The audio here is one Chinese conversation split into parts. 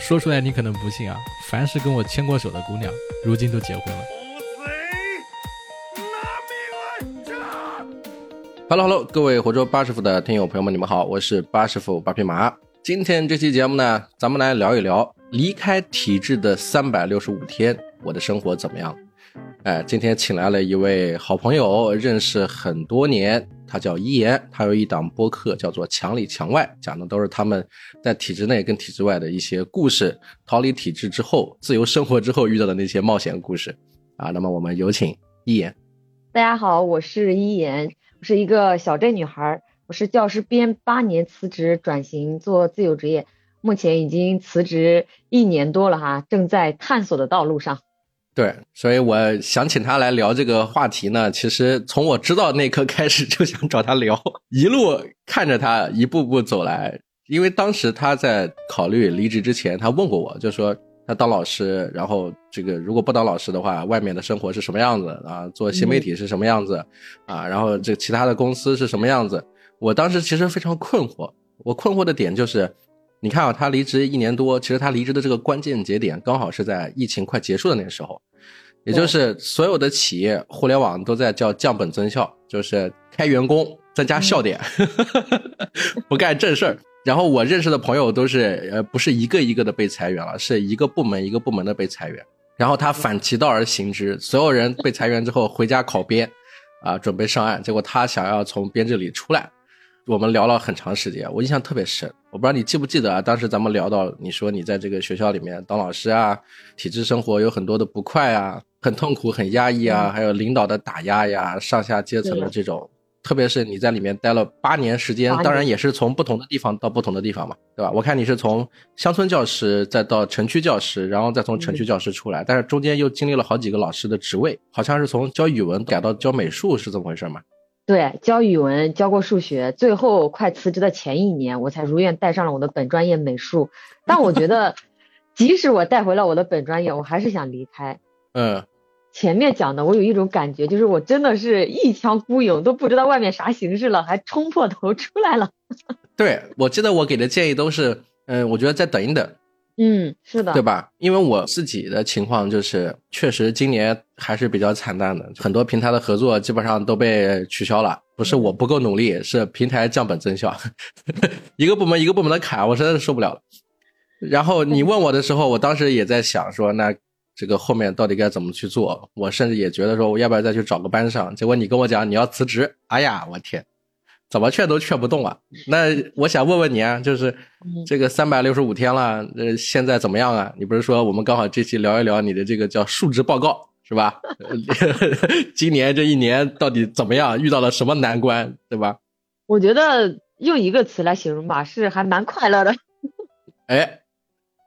说出来你可能不信啊，凡是跟我牵过手的姑娘，如今都结婚了。Hello Hello，各位活捉八师傅的听友朋友们，你们好，我是八师傅八匹马。今天这期节目呢，咱们来聊一聊离开体制的三百六十五天，我的生活怎么样？哎，今天请来了一位好朋友，认识很多年，他叫一言，他有一档播客叫做《墙里墙外》，讲的都是他们在体制内跟体制外的一些故事，逃离体制之后，自由生活之后遇到的那些冒险故事啊。那么我们有请一言。大家好，我是一言，我是一个小镇女孩，我是教师编八年辞职转型做自由职业，目前已经辞职一年多了哈，正在探索的道路上。对，所以我想请他来聊这个话题呢。其实从我知道那刻开始就想找他聊，一路看着他一步步走来。因为当时他在考虑离职之前，他问过我，就说他当老师，然后这个如果不当老师的话，外面的生活是什么样子啊？做新媒体是什么样子啊？然后这其他的公司是什么样子？我当时其实非常困惑。我困惑的点就是。你看啊，他离职一年多，其实他离职的这个关键节点刚好是在疫情快结束的那个时候，也就是所有的企业互联网都在叫降本增效，就是开员工增加笑点，不干正事儿。然后我认识的朋友都是呃，不是一个一个的被裁员了，是一个部门一个部门的被裁员。然后他反其道而行之，所有人被裁员之后回家考编，啊，准备上岸，结果他想要从编制里出来。我们聊了很长时间，我印象特别深。我不知道你记不记得啊？当时咱们聊到，你说你在这个学校里面当老师啊，体制生活有很多的不快啊，很痛苦、很压抑啊，还有领导的打压呀，上下阶层的这种。特别是你在里面待了八年时间，当然也是从不同的地方到不同的地方嘛，对吧？我看你是从乡村教师再到城区教师，然后再从城区教师出来，但是中间又经历了好几个老师的职位，好像是从教语文改到教美术，是这么回事吗？对，教语文，教过数学，最后快辞职的前一年，我才如愿带上了我的本专业美术。但我觉得，即使我带回了我的本专业，我还是想离开。嗯，前面讲的，我有一种感觉，就是我真的是一腔孤勇，都不知道外面啥形势了，还冲破头出来了。对，我记得我给的建议都是，嗯，我觉得再等一等。嗯，是的，对吧？因为我自己的情况就是，确实今年还是比较惨淡的，很多平台的合作基本上都被取消了。不是我不够努力，是平台降本增效，一个部门一个部门的砍，我实在是受不了了。然后你问我的时候，我当时也在想说，那这个后面到底该怎么去做？我甚至也觉得说，我要不要再去找个班上？结果你跟我讲你要辞职，哎呀，我天！怎么劝都劝不动啊！那我想问问你啊，就是这个三百六十五天了，呃，现在怎么样啊？你不是说我们刚好这期聊一聊你的这个叫述职报告是吧？今年这一年到底怎么样？遇到了什么难关，对吧？我觉得用一个词来形容吧，是还蛮快乐的。哎，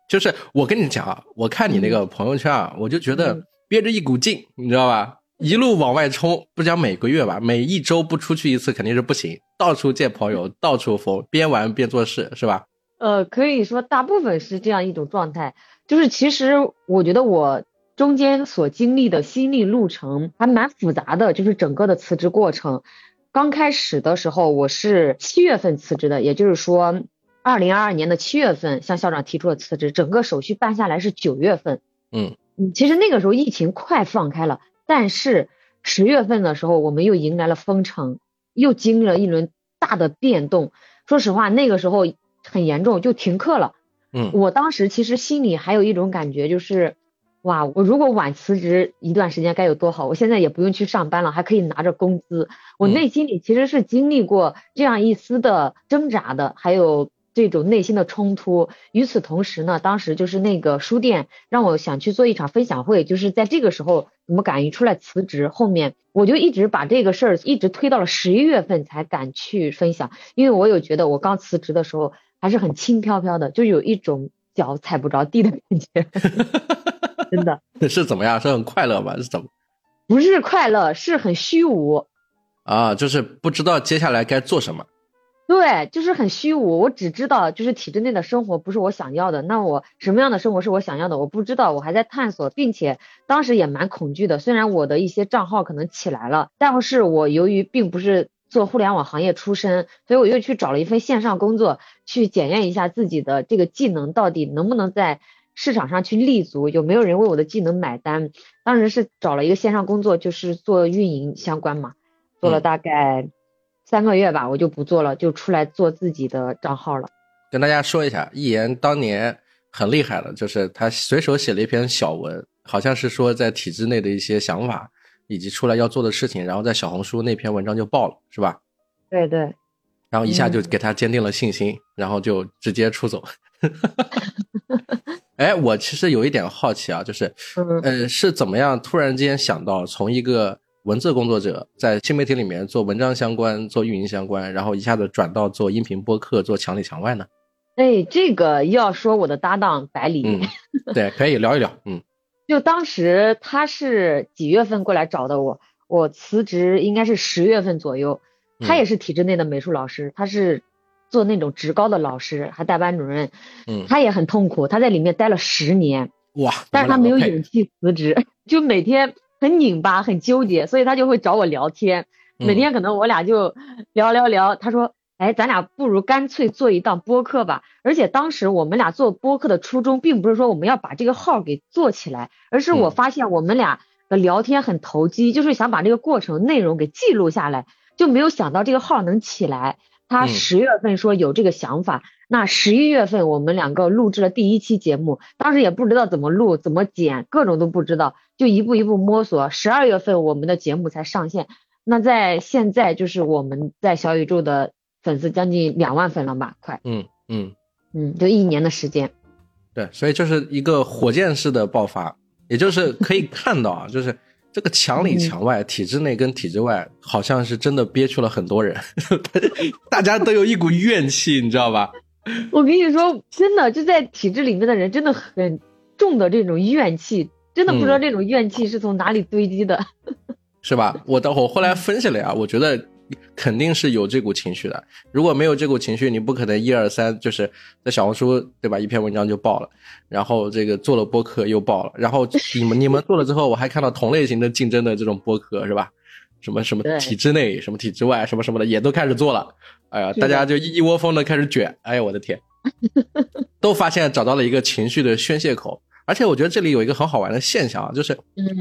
就是我跟你讲啊，我看你那个朋友圈啊，我就觉得憋着一股劲，你知道吧？一路往外冲，不讲每个月吧，每一周不出去一次肯定是不行，到处见朋友，到处疯，边玩边做事，是吧？呃，可以说大部分是这样一种状态。就是其实我觉得我中间所经历的心理路程还蛮复杂的，就是整个的辞职过程。刚开始的时候，我是七月份辞职的，也就是说，二零二二年的七月份向校长提出了辞职，整个手续办下来是九月份。嗯嗯，其实那个时候疫情快放开了。但是十月份的时候，我们又迎来了封城，又经历了一轮大的变动。说实话，那个时候很严重，就停课了。嗯，我当时其实心里还有一种感觉，就是哇，我如果晚辞职一段时间该有多好！我现在也不用去上班了，还可以拿着工资。我内心里其实是经历过这样一丝的挣扎的，还有。这种内心的冲突。与此同时呢，当时就是那个书店让我想去做一场分享会，就是在这个时候，怎么敢于出来辞职。后面我就一直把这个事儿一直推到了十一月份才敢去分享，因为我有觉得我刚辞职的时候还是很轻飘飘的，就有一种脚踩不着地的感觉，真的是怎么样？是很快乐吗？是怎么？不是快乐，是很虚无啊，就是不知道接下来该做什么。对，就是很虚无。我只知道，就是体制内的生活不是我想要的。那我什么样的生活是我想要的？我不知道，我还在探索，并且当时也蛮恐惧的。虽然我的一些账号可能起来了，但是我由于并不是做互联网行业出身，所以我又去找了一份线上工作，去检验一下自己的这个技能到底能不能在市场上去立足，有没有人为我的技能买单。当时是找了一个线上工作，就是做运营相关嘛，做了大概三个月吧，我就不做了，就出来做自己的账号了。跟大家说一下，一言当年很厉害了，就是他随手写了一篇小文，好像是说在体制内的一些想法。以及出来要做的事情，然后在小红书那篇文章就爆了，是吧？对对。然后一下就给他坚定了信心，然后就直接出走。哎，我其实有一点好奇啊，就是，呃，是怎么样突然间想到从一个文字工作者在新媒体里面做文章相关、做运营相关，然后一下子转到做音频播客、做墙里墙外呢？哎，这个要说我的搭档百里。嗯，对，可以聊一聊。嗯。就当时他是几月份过来找的我，我辞职应该是十月份左右。他也是体制内的美术老师，他是做那种职高的老师，还带班主任。嗯，他也很痛苦，他在里面待了十年。哇！但是他没有勇气辞职，就每天很拧巴，很纠结，所以他就会找我聊天。每天可能我俩就聊聊聊，他说。哎，咱俩不如干脆做一档播客吧。而且当时我们俩做播客的初衷，并不是说我们要把这个号给做起来，而是我发现我们俩的聊天很投机，就是想把这个过程内容给记录下来，就没有想到这个号能起来。他十月份说有这个想法，那十一月份我们两个录制了第一期节目，当时也不知道怎么录、怎么剪，各种都不知道，就一步一步摸索。十二月份我们的节目才上线。那在现在就是我们在小宇宙的。粉丝将近两万粉了吧？快，嗯嗯嗯，就一年的时间。对，所以就是一个火箭式的爆发，也就是可以看到啊，就是这个墙里墙外，体制内跟体制外，好像是真的憋屈了很多人，大家都有一股怨气，你知道吧？我跟你说，真的就在体制里面的人，真的很重的这种怨气，真的不知道这种怨气是从哪里堆积的，是吧？我等会后来分析了呀，我觉得。肯定是有这股情绪的，如果没有这股情绪，你不可能一二三就是在小红书对吧？一篇文章就爆了，然后这个做了播客又爆了，然后你们 你们做了之后，我还看到同类型的竞争的这种播客是吧？什么什么体制内，什么体制外，什么什么的也都开始做了，哎呀，大家就一窝蜂的开始卷，哎呀，我的天，都发现找到了一个情绪的宣泄口，而且我觉得这里有一个很好玩的现象啊，就是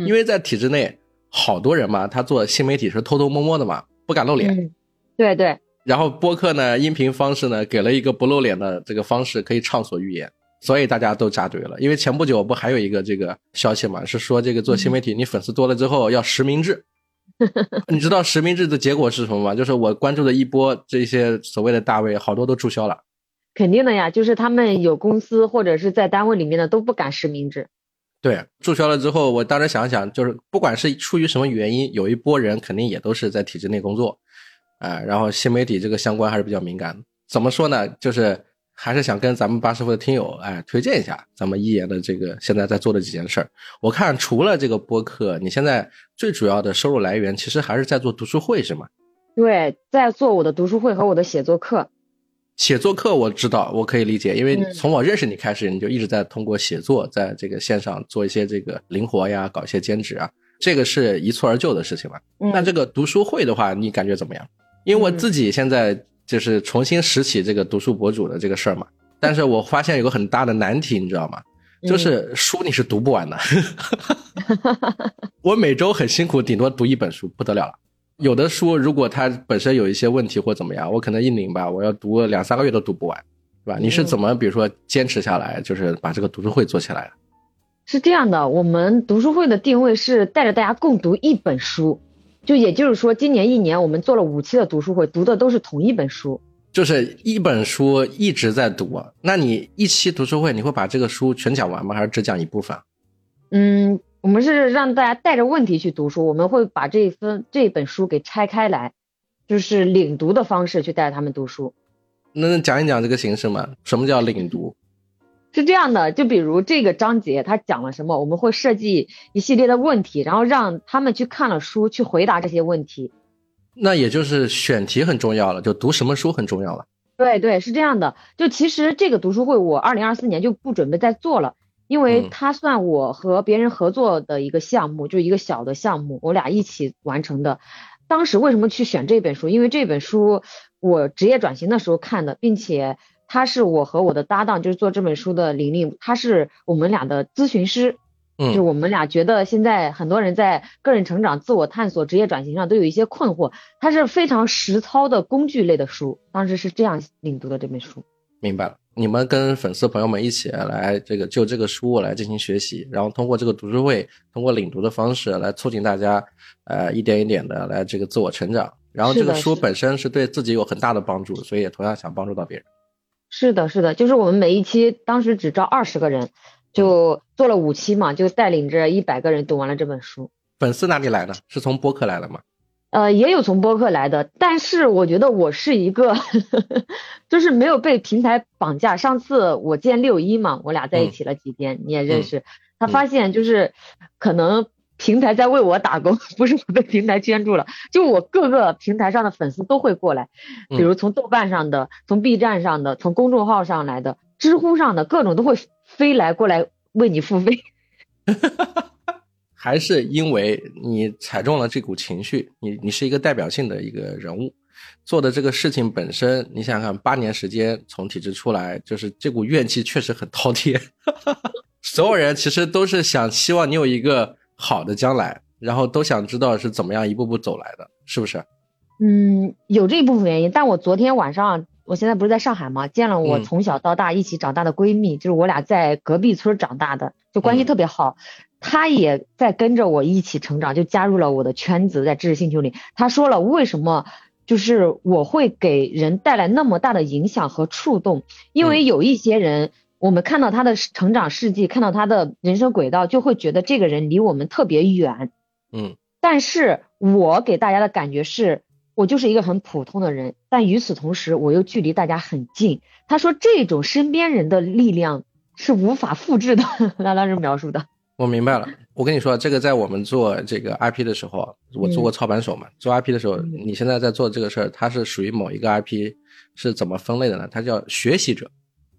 因为在体制内，好多人嘛，他做新媒体是偷偷摸摸的嘛。不敢露脸，对对。然后播客呢，音频方式呢，给了一个不露脸的这个方式，可以畅所欲言，所以大家都扎堆了。因为前不久不还有一个这个消息嘛，是说这个做新媒体，你粉丝多了之后要实名制。你知道实名制的结果是什么吗？就是我关注的一波这些所谓的大 V，好多都注销了。肯定的呀，就是他们有公司或者是在单位里面的都不敢实名制。对，注销了之后，我当时想想，就是不管是出于什么原因，有一波人肯定也都是在体制内工作，啊，然后新媒体这个相关还是比较敏感。怎么说呢？就是还是想跟咱们八师傅的听友，哎，推荐一下咱们一言的这个现在在做的几件事儿。我看除了这个播客，你现在最主要的收入来源其实还是在做读书会，是吗？对，在做我的读书会和我的写作课。写作课我知道，我可以理解，因为从我认识你开始，你就一直在通过写作，在这个线上做一些这个灵活呀，搞一些兼职啊，这个是一蹴而就的事情嘛。那这个读书会的话，你感觉怎么样？因为我自己现在就是重新拾起这个读书博主的这个事儿嘛，但是我发现有个很大的难题，你知道吗？就是书你是读不完的，我每周很辛苦，顶多读一本书，不得了了。有的书，如果它本身有一些问题或怎么样，我可能一拧吧，我要读两三个月都读不完，是吧？你是怎么，比如说坚持下来，就是把这个读书会做起来的？是这样的，我们读书会的定位是带着大家共读一本书，就也就是说，今年一年我们做了五期的读书会，读的都是同一本书，就是一本书一直在读。那你一期读书会，你会把这个书全讲完吗？还是只讲一部分？嗯。我们是让大家带着问题去读书，我们会把这份这本书给拆开来，就是领读的方式去带他们读书。能讲一讲这个形式吗？什么叫领读？是这样的，就比如这个章节他讲了什么，我们会设计一系列的问题，然后让他们去看了书去回答这些问题。那也就是选题很重要了，就读什么书很重要了。对对，是这样的。就其实这个读书会，我二零二四年就不准备再做了。因为它算我和别人合作的一个项目，就一个小的项目，我俩一起完成的。当时为什么去选这本书？因为这本书我职业转型的时候看的，并且他是我和我的搭档，就是做这本书的玲玲，他是我们俩的咨询师。嗯就我们俩觉得现在很多人在个人成长、自我探索、职业转型上都有一些困惑，它是非常实操的工具类的书。当时是这样领读的这本书。明白了，你们跟粉丝朋友们一起来这个就这个书来进行学习，然后通过这个读书会，通过领读的方式来促进大家，呃，一点一点的来这个自我成长。然后这个书本身是对自己有很大的帮助，所以也同样想帮助到别人。是的，是的，就是我们每一期当时只招二十个人。就做了五期嘛，就带领着一百个人读完了这本书。粉丝哪里来的？是从播客来的吗？呃，也有从播客来的，但是我觉得我是一个，就是没有被平台绑架。上次我见六一嘛，我俩在一起了几天，你也认识。他发现就是可能平台在为我打工，不是我被平台圈住了。就我各个平台上的粉丝都会过来，比如从豆瓣上的，从 B 站上的，从公众号上来的，知乎上的各种都会。飞来过来为你付费，还是因为你踩中了这股情绪？你你是一个代表性的一个人物，做的这个事情本身，你想想看，八年时间从体制出来，就是这股怨气确实很滔天。所有人其实都是想希望你有一个好的将来，然后都想知道是怎么样一步步走来的，是不是？嗯，有这一部分原因，但我昨天晚上。我现在不是在上海吗？见了我从小到大一起长大的闺蜜，就是我俩在隔壁村长大的，就关系特别好。她也在跟着我一起成长，就加入了我的圈子，在知识星球里。他说了为什么，就是我会给人带来那么大的影响和触动，因为有一些人，我们看到他的成长事迹，看到他的人生轨道，就会觉得这个人离我们特别远。嗯，但是我给大家的感觉是。我就是一个很普通的人，但与此同时，我又距离大家很近。他说，这种身边人的力量是无法复制的。拉拉是描述的，我明白了。我跟你说，这个在我们做这个 IP 的时候，我做过操盘手嘛。做 IP 的时候，你现在在做这个事儿，它是属于某一个 IP，是怎么分类的呢？它叫学习者。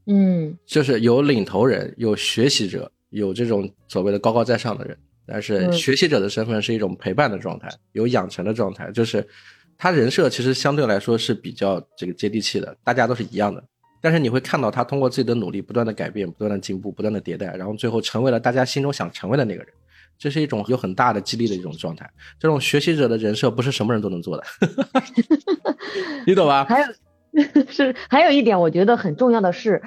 嗯，就是有领头人，有学习者，有这种所谓的高高在上的人。但是学习者的身份是一种陪伴的状态，有养成的状态，就是。他人设其实相对来说是比较这个接地气的，大家都是一样的。但是你会看到他通过自己的努力，不断的改变，不断的进步，不断的迭代，然后最后成为了大家心中想成为的那个人。这是一种有很大的激励的一种状态。这种学习者的人设不是什么人都能做的，你懂吧？还有是还有一点，我觉得很重要的是，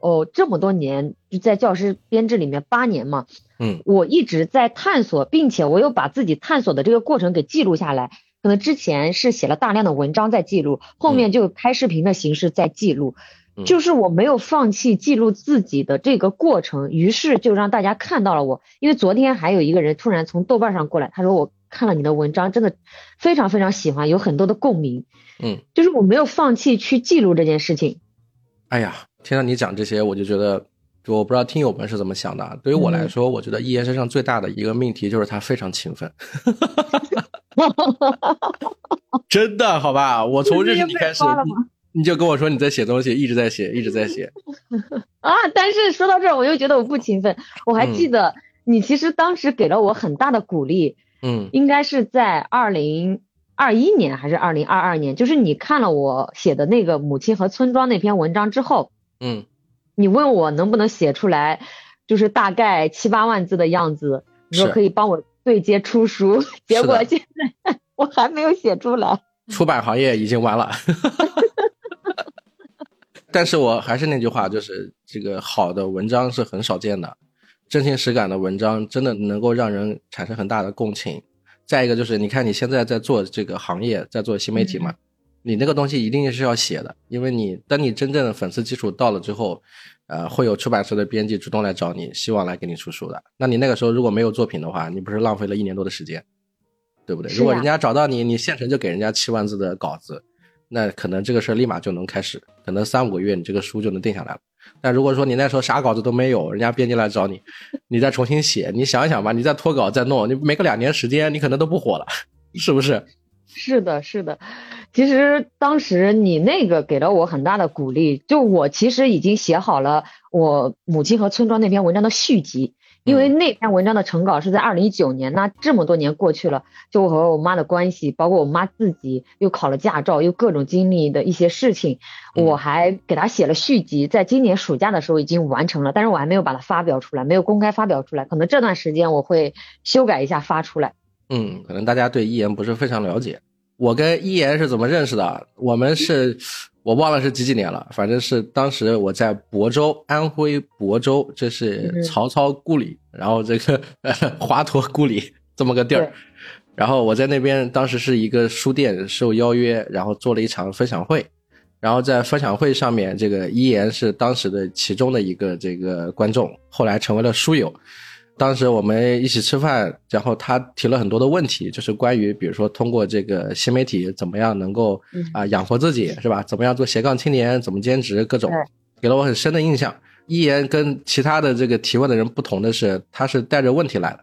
哦，这么多年就在教师编制里面八年嘛，嗯，我一直在探索，并且我又把自己探索的这个过程给记录下来。可能之前是写了大量的文章在记录，后面就拍视频的形式在记录，就是我没有放弃记录自己的这个过程，于是就让大家看到了我。因为昨天还有一个人突然从豆瓣上过来，他说我看了你的文章，真的非常非常喜欢，有很多的共鸣。嗯，就是我没有放弃去记录这件事情。哎呀，听到你讲这些，我就觉得，我不知道听友们是怎么想的。对于我来说，我觉得一言身上最大的一个命题就是他非常勤奋。真的好吧，我从认识你开始，你就跟我说你在写东西，一直在写，一直在写。啊！但是说到这儿，我又觉得我不勤奋。我还记得你其实当时给了我很大的鼓励。嗯，应该是在二零二一年还是二零二二年？就是你看了我写的那个《母亲和村庄》那篇文章之后，嗯，你问我能不能写出来，就是大概七八万字的样子，你说可以帮我。对接出书，结果现在 我还没有写出来。出版行业已经完了，但是我还是那句话，就是这个好的文章是很少见的，真情实感的文章真的能够让人产生很大的共情。再一个就是，你看你现在在做这个行业，在做新媒体嘛，你那个东西一定是要写的，因为你等你真正的粉丝基础到了之后。呃，会有出版社的编辑主动来找你，希望来给你出书的。那你那个时候如果没有作品的话，你不是浪费了一年多的时间，对不对？如果人家找到你，你现成就给人家七万字的稿子，那可能这个事儿立马就能开始，可能三五个月你这个书就能定下来了。但如果说你那时候啥稿子都没有，人家编辑来找你，你再重新写，你想一想吧，你再脱稿再弄，你没个两年时间，你可能都不火了，是不是？是的，是的。其实当时你那个给了我很大的鼓励，就我其实已经写好了我母亲和村庄那篇文章的续集。因为那篇文章的成稿是在二零一九年，那这么多年过去了，就我和我妈的关系，包括我妈自己又考了驾照，又各种经历的一些事情，我还给她写了续集，在今年暑假的时候已经完成了，但是我还没有把它发表出来，没有公开发表出来，可能这段时间我会修改一下发出来。嗯，可能大家对一言不是非常了解。我跟一言是怎么认识的？我们是，我忘了是几几年了，反正是当时我在亳州，安徽亳州，这是曹操故里，然后这个华佗故里这么个地儿。然后我在那边当时是一个书店受邀约，然后做了一场分享会，然后在分享会上面，这个一言是当时的其中的一个这个观众，后来成为了书友。当时我们一起吃饭，然后他提了很多的问题，就是关于比如说通过这个新媒体怎么样能够啊养活自己，是吧？怎么样做斜杠青年？怎么兼职？各种，给了我很深的印象。一言跟其他的这个提问的人不同的是，他是带着问题来的，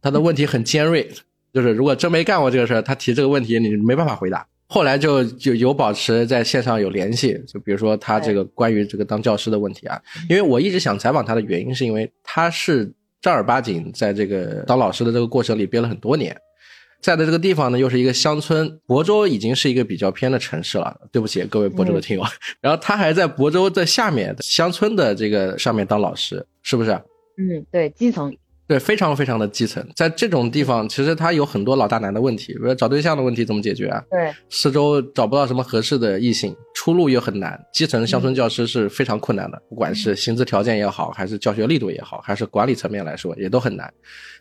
他的问题很尖锐，就是如果真没干过这个事儿，他提这个问题你没办法回答。后来就就有保持在线上有联系，就比如说他这个关于这个当教师的问题啊，因为我一直想采访他的原因是因为他是。正儿八经在这个当老师的这个过程里憋了很多年，在的这个地方呢又是一个乡村，亳州已经是一个比较偏的城市了。对不起各位亳州的听友，然后他还在亳州的下面乡村的这个上面当老师，是不是？嗯，对，基层。对，非常非常的基层，在这种地方，其实他有很多老大难的问题，比如找对象的问题怎么解决啊？对，四周找不到什么合适的异性，出路又很难。基层乡村教师是非常困难的，不管是薪资条件也好，还是教学力度也好，还是管理层面来说，也都很难。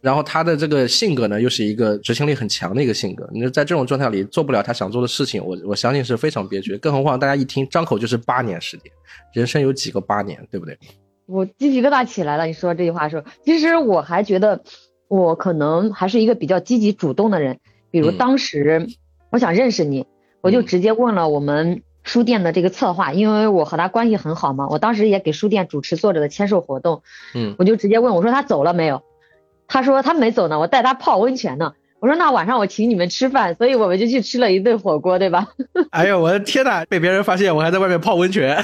然后他的这个性格呢，又是一个执行力很强的一个性格。你在这种状态里做不了他想做的事情，我我相信是非常憋屈。更何况大家一听张口就是八年时间，人生有几个八年，对不对？我鸡皮疙瘩起来了。你说这句话的时候，其实我还觉得我可能还是一个比较积极主动的人。比如当时我想认识你，我就直接问了我们书店的这个策划，因为我和他关系很好嘛。我当时也给书店主持作者的签售活动，嗯，我就直接问我说他走了没有？他说他没走呢，我带他泡温泉呢。我说那晚上我请你们吃饭，所以我们就去吃了一顿火锅，对吧？哎呦我的天呐，被别人发现我还在外面泡温泉。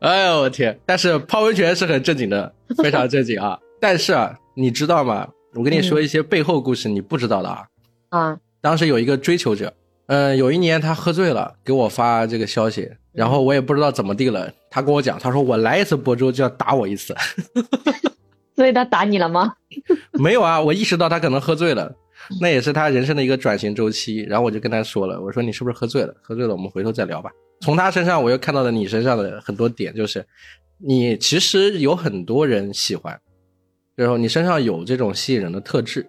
哎呦我天！但是泡温泉是很正经的，非常正经啊。但是啊，你知道吗？我跟你说一些背后故事，你不知道的啊。啊。当时有一个追求者，嗯，有一年他喝醉了，给我发这个消息，然后我也不知道怎么地了，他跟我讲，他说我来一次亳州就要打我一次。所以他打你了吗？没有啊，我意识到他可能喝醉了，那也是他人生的一个转型周期。然后我就跟他说了，我说你是不是喝醉了？喝醉了，我们回头再聊吧。从他身上，我又看到了你身上的很多点，就是你其实有很多人喜欢，然后你身上有这种吸引人的特质，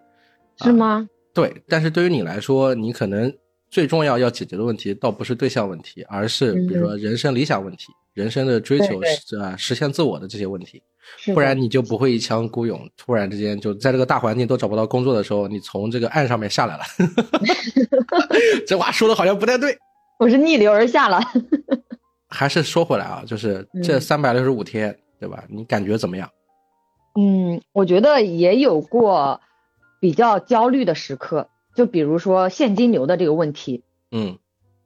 是吗？对，但是对于你来说，你可能最重要要解决的问题，倒不是对象问题，而是比如说人生理想问题、人生的追求啊，实现自我的这些问题。不然你就不会一腔孤勇，突然之间就在这个大环境都找不到工作的时候，你从这个岸上面下来了。这话说的好像不太对。我是逆流而下了。还是说回来啊，就是这三百六十五天，对吧？你感觉怎么样？嗯，我觉得也有过比较焦虑的时刻，就比如说现金流的这个问题。嗯，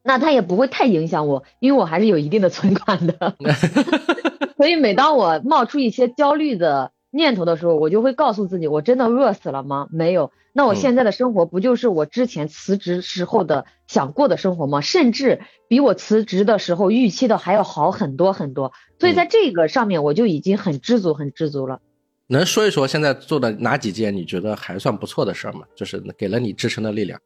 那它也不会太影响我，因为我还是有一定的存款的。所以每当我冒出一些焦虑的念头的时候，我就会告诉自己：我真的饿死了吗？没有。那我现在的生活不就是我之前辞职时候的想过的生活吗？甚至比我辞职的时候预期的还要好很多很多。所以在这个上面，我就已经很知足，很知足了。能说一说现在做的哪几件你觉得还算不错的事儿吗？就是给了你支撑的力量。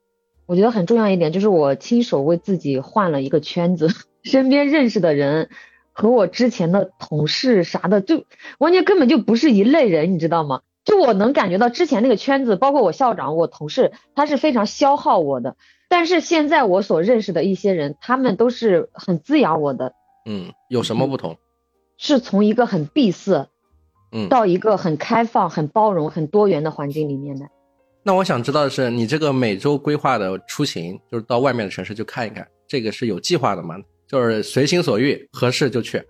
我觉得很重要一点就是我亲手为自己换了一个圈子，身边认识的人。和我之前的同事啥的，就完全根本就不是一类人，你知道吗？就我能感觉到之前那个圈子，包括我校长、我同事，他是非常消耗我的。但是现在我所认识的一些人，他们都是很滋养我的。嗯，有什么不同？是从一个很闭塞，嗯，到一个很开放、很包容、很多元的环境里面的。那我想知道的是，你这个每周规划的出行，就是到外面的城市去看一看，这个是有计划的吗？就是随心所欲，合适就去。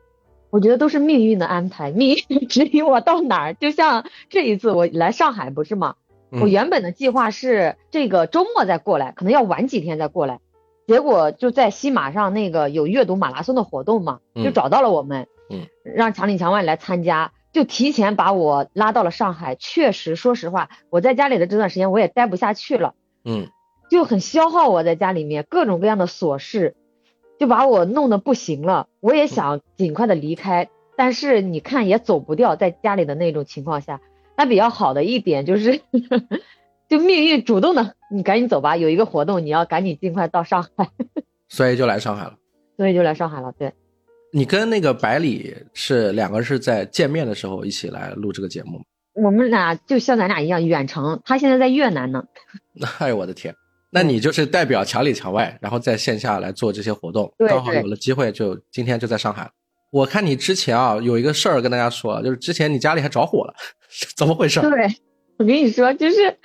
我觉得都是命运的安排，命运指引我到哪儿。就像这一次我来上海不是吗？我原本的计划是这个周末再过来，可能要晚几天再过来。结果就在西马上那个有阅读马拉松的活动嘛，就找到了我们，嗯，让墙里墙外来参加，就提前把我拉到了上海。确实，说实话，我在家里的这段时间我也待不下去了，嗯，就很消耗我在家里面各种各样的琐事，就把我弄得不行了。我也想尽快的离开，但是你看也走不掉，在家里的那种情况下，那比较好的一点就是。就命运主动的，你赶紧走吧，有一个活动，你要赶紧尽快到上海，所以就来上海了。所以就来上海了。对，你跟那个百里是两个是在见面的时候一起来录这个节目我们俩就像咱俩一样远程，他现在在越南呢。哎呦我的天，那你就是代表墙里墙外，然后在线下来做这些活动，刚好有了机会，就今天就在上海。我看你之前啊有一个事儿跟大家说，就是之前你家里还着火了，怎么回事？对。我跟你说，就是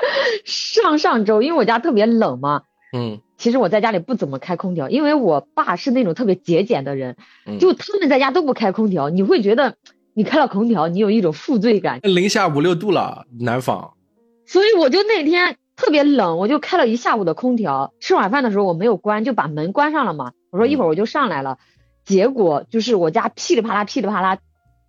上上周，因为我家特别冷嘛，嗯，其实我在家里不怎么开空调，因为我爸是那种特别节俭的人，就他们在家都不开空调，你会觉得你开了空调，你有一种负罪感。零下五六度了，南方，所以我就那天特别冷，我就开了一下午的空调。吃晚饭的时候我没有关，就把门关上了嘛。我说一会儿我就上来了，结果就是我家噼里啪啦噼里啪啦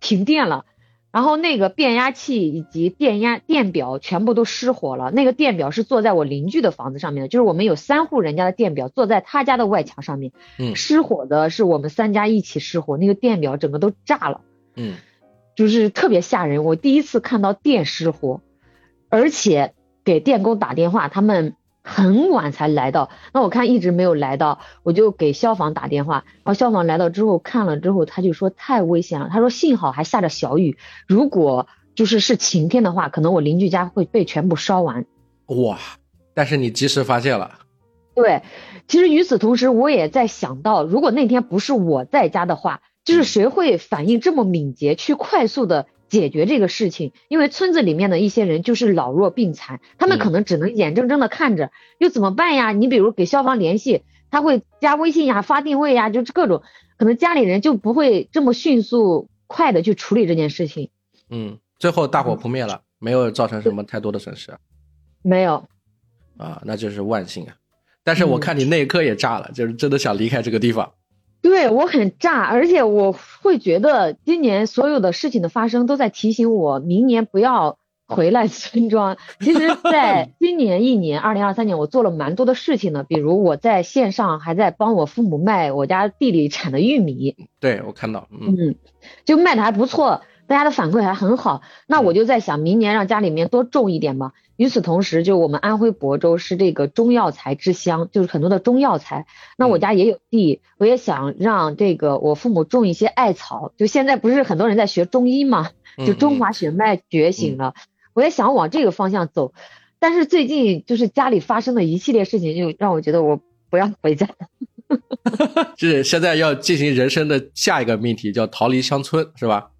停电了。然后那个变压器以及电压电表全部都失火了。那个电表是坐在我邻居的房子上面的，就是我们有三户人家的电表坐在他家的外墙上面。嗯，失火的是我们三家一起失火，那个电表整个都炸了。嗯，就是特别吓人。我第一次看到电失火，而且给电工打电话，他们。很晚才来到，那我看一直没有来到，我就给消防打电话。然后消防来到之后看了之后，他就说太危险了。他说幸好还下着小雨，如果就是是晴天的话，可能我邻居家会被全部烧完。哇！但是你及时发现了。对，其实与此同时，我也在想到，如果那天不是我在家的话，就是谁会反应这么敏捷，去快速的。解决这个事情，因为村子里面的一些人就是老弱病残，他们可能只能眼睁睁的看着，又怎么办呀？你比如给消防联系，他会加微信呀、发定位呀，就是各种，可能家里人就不会这么迅速快的去处理这件事情。嗯，最后大火扑灭了，没有造成什么太多的损失。没有。啊，那就是万幸啊！但是我看你那一刻也炸了，就是真的想离开这个地方。对我很炸，而且我会觉得今年所有的事情的发生都在提醒我，明年不要回来村庄。其实，在 今年一年，二零二三年，我做了蛮多的事情的，比如我在线上还在帮我父母卖我家地里产的玉米。对我看到，嗯，就卖的还不错。大家的反馈还很好，那我就在想，明年让家里面多种一点吧。与此同时，就我们安徽亳州是这个中药材之乡，就是很多的中药材。那我家也有地，我也想让这个我父母种一些艾草。就现在不是很多人在学中医嘛，就中华血脉觉醒了，我也想往这个方向走。但是最近就是家里发生的一系列事情，就让我觉得我不要回家。是现在要进行人生的下一个命题，叫逃离乡村，是吧？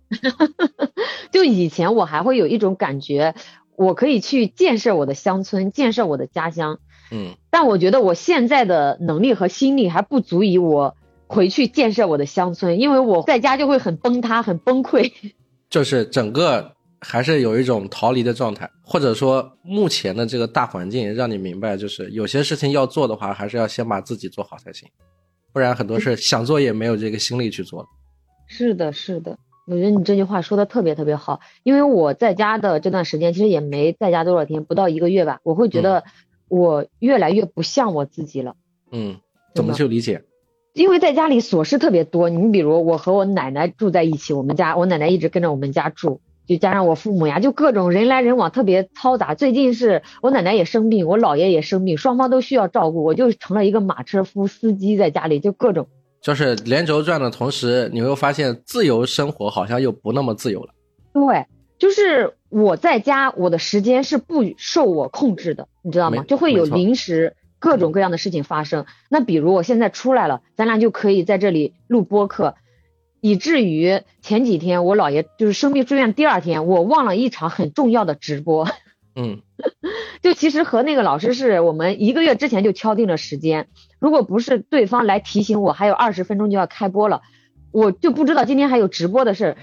就以前我还会有一种感觉，我可以去建设我的乡村，建设我的家乡。嗯，但我觉得我现在的能力和心力还不足以我回去建设我的乡村，因为我在家就会很崩塌、很崩溃。就是整个还是有一种逃离的状态，或者说目前的这个大环境让你明白，就是有些事情要做的话，还是要先把自己做好才行，不然很多事想做也没有这个心力去做。是的，是的。我觉得你这句话说的特别特别好，因为我在家的这段时间其实也没在家多少天，不到一个月吧。我会觉得我越来越不像我自己了。嗯，怎么去理解？因为在家里琐事特别多。你比如我和我奶奶住在一起，我们家我奶奶一直跟着我们家住，就加上我父母呀，就各种人来人往，特别嘈杂。最近是我奶奶也生病，我姥爷也生病，双方都需要照顾，我就成了一个马车夫、司机，在家里就各种。就是连轴转的同时，你会发现自由生活好像又不那么自由了。对，就是我在家，我的时间是不受我控制的，你知道吗？就会有临时各种各样的事情发生。那比如我现在出来了，咱俩就可以在这里录播客，以至于前几天我姥爷就是生病住院第二天，我忘了一场很重要的直播。嗯，就其实和那个老师是我们一个月之前就敲定了时间，如果不是对方来提醒我还有二十分钟就要开播了，我就不知道今天还有直播的事儿。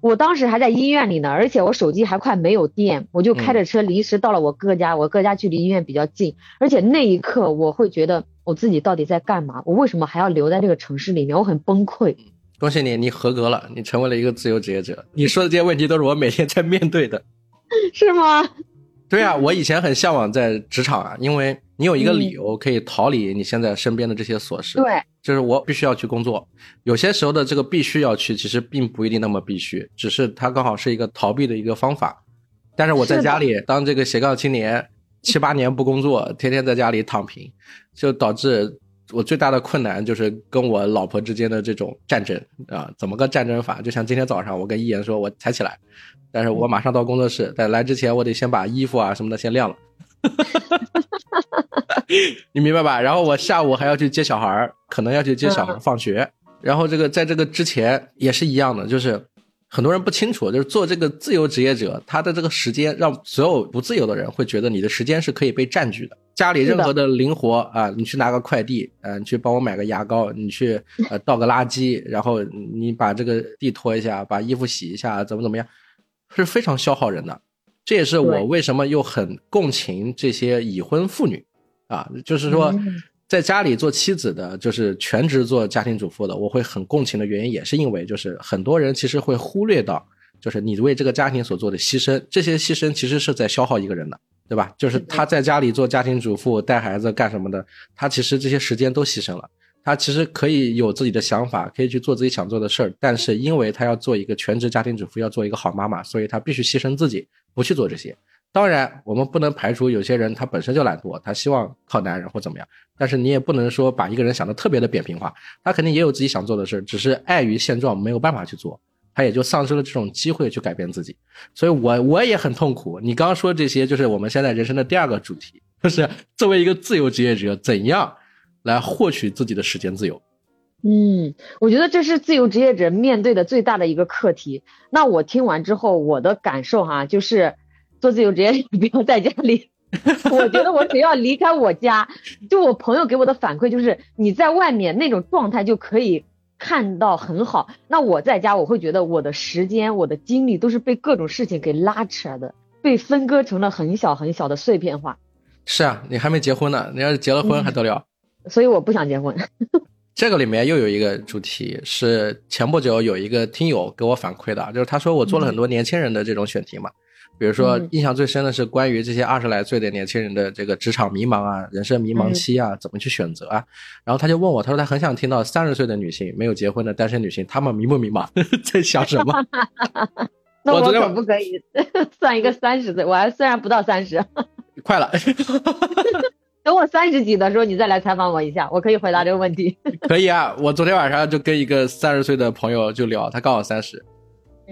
我当时还在医院里呢，而且我手机还快没有电，我就开着车临时到了我哥家，我哥家距离医院比较近，而且那一刻我会觉得我自己到底在干嘛？我为什么还要留在这个城市里面？我很崩溃。恭喜你，你合格了，你成为了一个自由职业者。你说的这些问题都是我每天在面对的，是吗？对啊，我以前很向往在职场啊，因为你有一个理由可以逃离你现在身边的这些琐事。对。就是我必须要去工作，有些时候的这个必须要去，其实并不一定那么必须，只是它刚好是一个逃避的一个方法。但是我在家里当这个斜杠青年，七八年不工作，天天在家里躺平，就导致我最大的困难就是跟我老婆之间的这种战争啊，怎么个战争法？就像今天早上我跟一言说，我才起来，但是我马上到工作室，在来之前我得先把衣服啊什么的先晾了。你明白吧？然后我下午还要去接小孩儿可能要去接小孩放学。然后这个在这个之前也是一样的，就是很多人不清楚，就是做这个自由职业者，他的这个时间让所有不自由的人会觉得你的时间是可以被占据的。家里任何的灵活啊，你去拿个快递，嗯，你去帮我买个牙膏，你去呃倒个垃圾，然后你把这个地拖一下，把衣服洗一下，怎么怎么样，是非常消耗人的。这也是我为什么又很共情这些已婚妇女，啊，就是说，在家里做妻子的，就是全职做家庭主妇的，我会很共情的原因，也是因为就是很多人其实会忽略到，就是你为这个家庭所做的牺牲，这些牺牲其实是在消耗一个人的，对吧？就是他在家里做家庭主妇、带孩子干什么的，他其实这些时间都牺牲了。他其实可以有自己的想法，可以去做自己想做的事儿，但是因为他要做一个全职家庭主妇，要做一个好妈妈，所以他必须牺牲自己，不去做这些。当然，我们不能排除有些人他本身就懒惰，他希望靠男人或怎么样。但是你也不能说把一个人想的特别的扁平化，他肯定也有自己想做的事儿，只是碍于现状没有办法去做，他也就丧失了这种机会去改变自己。所以，我我也很痛苦。你刚刚说这些，就是我们现在人生的第二个主题，就是作为一个自由职业者，怎样？来获取自己的时间自由。嗯，我觉得这是自由职业者面对的最大的一个课题。那我听完之后，我的感受哈，就是做自由职业不要在家里。我觉得我只要离开我家，就我朋友给我的反馈就是，你在外面那种状态就可以看到很好。那我在家，我会觉得我的时间、我的精力都是被各种事情给拉扯的，被分割成了很小很小的碎片化。是啊，你还没结婚呢，你要是结了婚还得了？所以我不想结婚。这个里面又有一个主题是前不久有一个听友给我反馈的，就是他说我做了很多年轻人的这种选题嘛，比如说印象最深的是关于这些二十来岁的年轻人的这个职场迷茫啊、人生迷茫期啊，怎么去选择啊？然后他就问我，他说他很想听到三十岁的女性没有结婚的单身女性，她们迷不迷茫，在想什么？那我可不可以算一个三十岁？我还虽然不到三十，快了。等我三十几的时候，你再来采访我一下，我可以回答这个问题。可以啊，我昨天晚上就跟一个三十岁的朋友就聊，他刚好三十，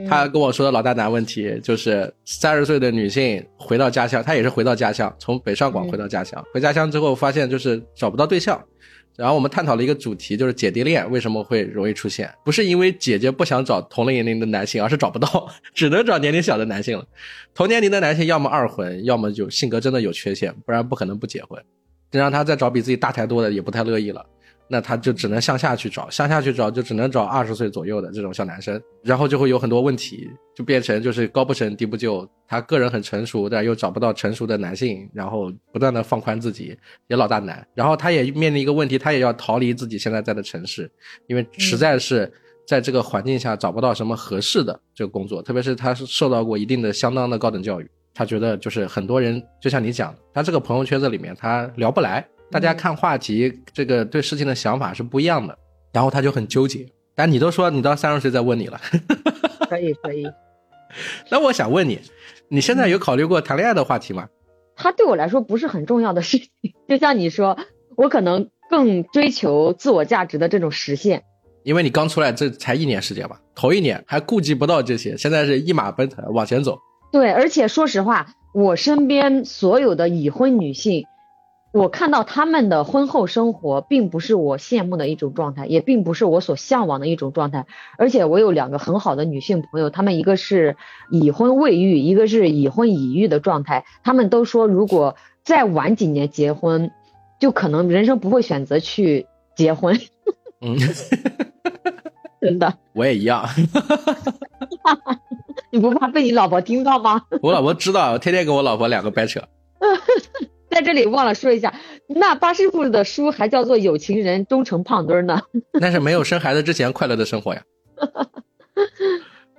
他跟我说的老大难问题就是三十岁的女性回到家乡，她也是回到家乡，从北上广回到家乡，回家乡之后发现就是找不到对象，然后我们探讨了一个主题，就是姐弟恋为什么会容易出现，不是因为姐姐不想找同龄年龄的男性，而是找不到，只能找年龄小的男性了。同年龄的男性要么二婚，要么就性格真的有缺陷，不然不可能不结婚。让他再找比自己大太多的也不太乐意了，那他就只能向下去找，向下去找就只能找二十岁左右的这种小男生，然后就会有很多问题，就变成就是高不成低不就。他个人很成熟，但又找不到成熟的男性，然后不断的放宽自己，也老大难。然后他也面临一个问题，他也要逃离自己现在在的城市，因为实在是在这个环境下找不到什么合适的这个工作，特别是他是受到过一定的相当的高等教育。他觉得就是很多人，就像你讲，他这个朋友圈子里面他聊不来，大家看话题，这个对事情的想法是不一样的，然后他就很纠结。但你都说你到三十岁再问你了，可以可以。那我想问你，你现在有考虑过谈恋爱的话题吗？他对我来说不是很重要的事情，就像你说，我可能更追求自我价值的这种实现。因为你刚出来这才一年时间吧，头一年还顾及不到这些，现在是一马奔腾往前走。对，而且说实话，我身边所有的已婚女性，我看到她们的婚后生活，并不是我羡慕的一种状态，也并不是我所向往的一种状态。而且我有两个很好的女性朋友，她们一个是已婚未育，一个是已婚已育的状态。她们都说，如果再晚几年结婚，就可能人生不会选择去结婚。嗯。真的，我也一样。你不怕被你老婆听到吗？我老婆知道，我天天跟我老婆两个掰扯。在这里忘了说一下，那八师傅的书还叫做《有情人终成胖墩儿》呢。那是没有生孩子之前快乐的生活呀。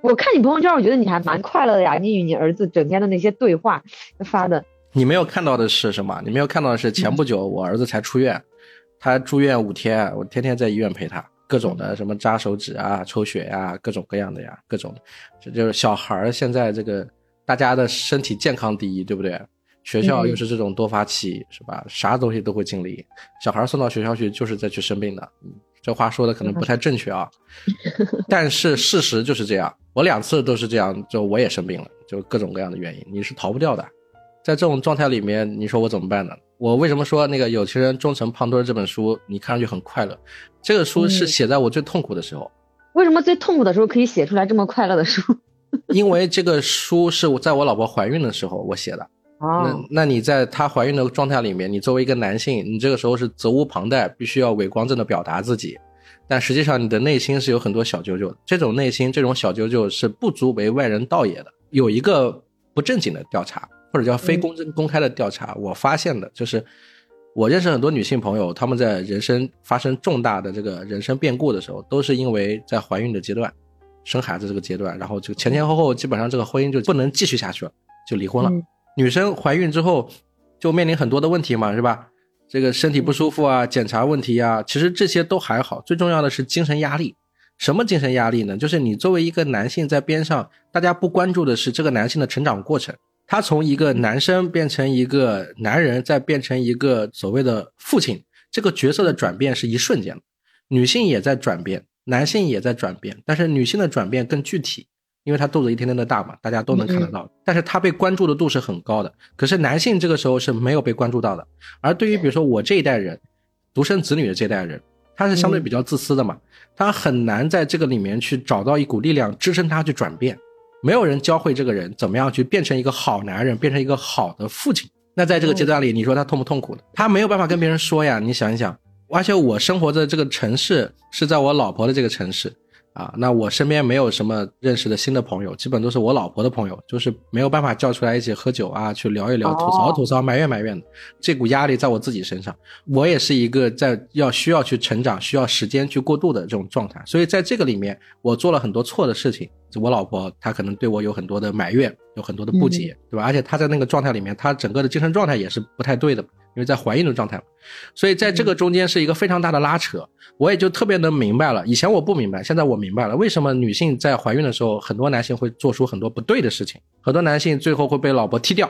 我看你朋友圈，我觉得你还蛮快乐的呀。你与你儿子整天的那些对话发的，你没有看到的是什么？你没有看到的是前不久我儿子才出院，他住院五天，我天天在医院陪他，各种的什么扎手指啊、抽血呀，各种各样的呀，各种的。这就是小孩儿现在这个大家的身体健康第一，对不对？学校又是这种多发期，是吧？啥东西都会经历。小孩送到学校去就是在去生病的。嗯，这话说的可能不太正确啊，但是事实就是这样。我两次都是这样，就我也生病了，就各种各样的原因，你是逃不掉的。在这种状态里面，你说我怎么办呢？我为什么说那个有情人终成胖墩这本书，你看上去很快乐？这个书是写在我最痛苦的时候。为什么最痛苦的时候可以写出来这么快乐的书？因为这个书是我在我老婆怀孕的时候我写的。那那你在她怀孕的状态里面，你作为一个男性，你这个时候是责无旁贷，必须要伪光正的表达自己，但实际上你的内心是有很多小九九的，这种内心这种小九九是不足为外人道也的。有一个不正经的调查，或者叫非公正公开的调查，我发现的就是，我认识很多女性朋友，她们在人生发生重大的这个人生变故的时候，都是因为在怀孕的阶段，生孩子这个阶段，然后就前前后后基本上这个婚姻就不能继续下去了，就离婚了。女生怀孕之后，就面临很多的问题嘛，是吧？这个身体不舒服啊，检查问题呀，其实这些都还好。最重要的是精神压力。什么精神压力呢？就是你作为一个男性在边上，大家不关注的是这个男性的成长过程。他从一个男生变成一个男人，再变成一个所谓的父亲，这个角色的转变是一瞬间的。女性也在转变，男性也在转变，但是女性的转变更具体。因为她肚子一天天的大嘛，大家都能看得到，但是她被关注的度是很高的。可是男性这个时候是没有被关注到的。而对于比如说我这一代人，独生子女的这代人，他是相对比较自私的嘛，他很难在这个里面去找到一股力量支撑他去转变。没有人教会这个人怎么样去变成一个好男人，变成一个好的父亲。那在这个阶段里，你说他痛不痛苦呢？他没有办法跟别人说呀。你想一想，而且我生活的这个城市是在我老婆的这个城市。啊，那我身边没有什么认识的新的朋友，基本都是我老婆的朋友，就是没有办法叫出来一起喝酒啊，去聊一聊，吐槽吐槽，埋怨埋怨的。这股压力在我自己身上，我也是一个在要需要去成长、需要时间去过渡的这种状态。所以在这个里面，我做了很多错的事情，我老婆她可能对我有很多的埋怨，有很多的不解，对吧？而且她在那个状态里面，她整个的精神状态也是不太对的。因为在怀孕的状态所以在这个中间是一个非常大的拉扯，我也就特别能明白了。以前我不明白，现在我明白了，为什么女性在怀孕的时候，很多男性会做出很多不对的事情，很多男性最后会被老婆踢掉，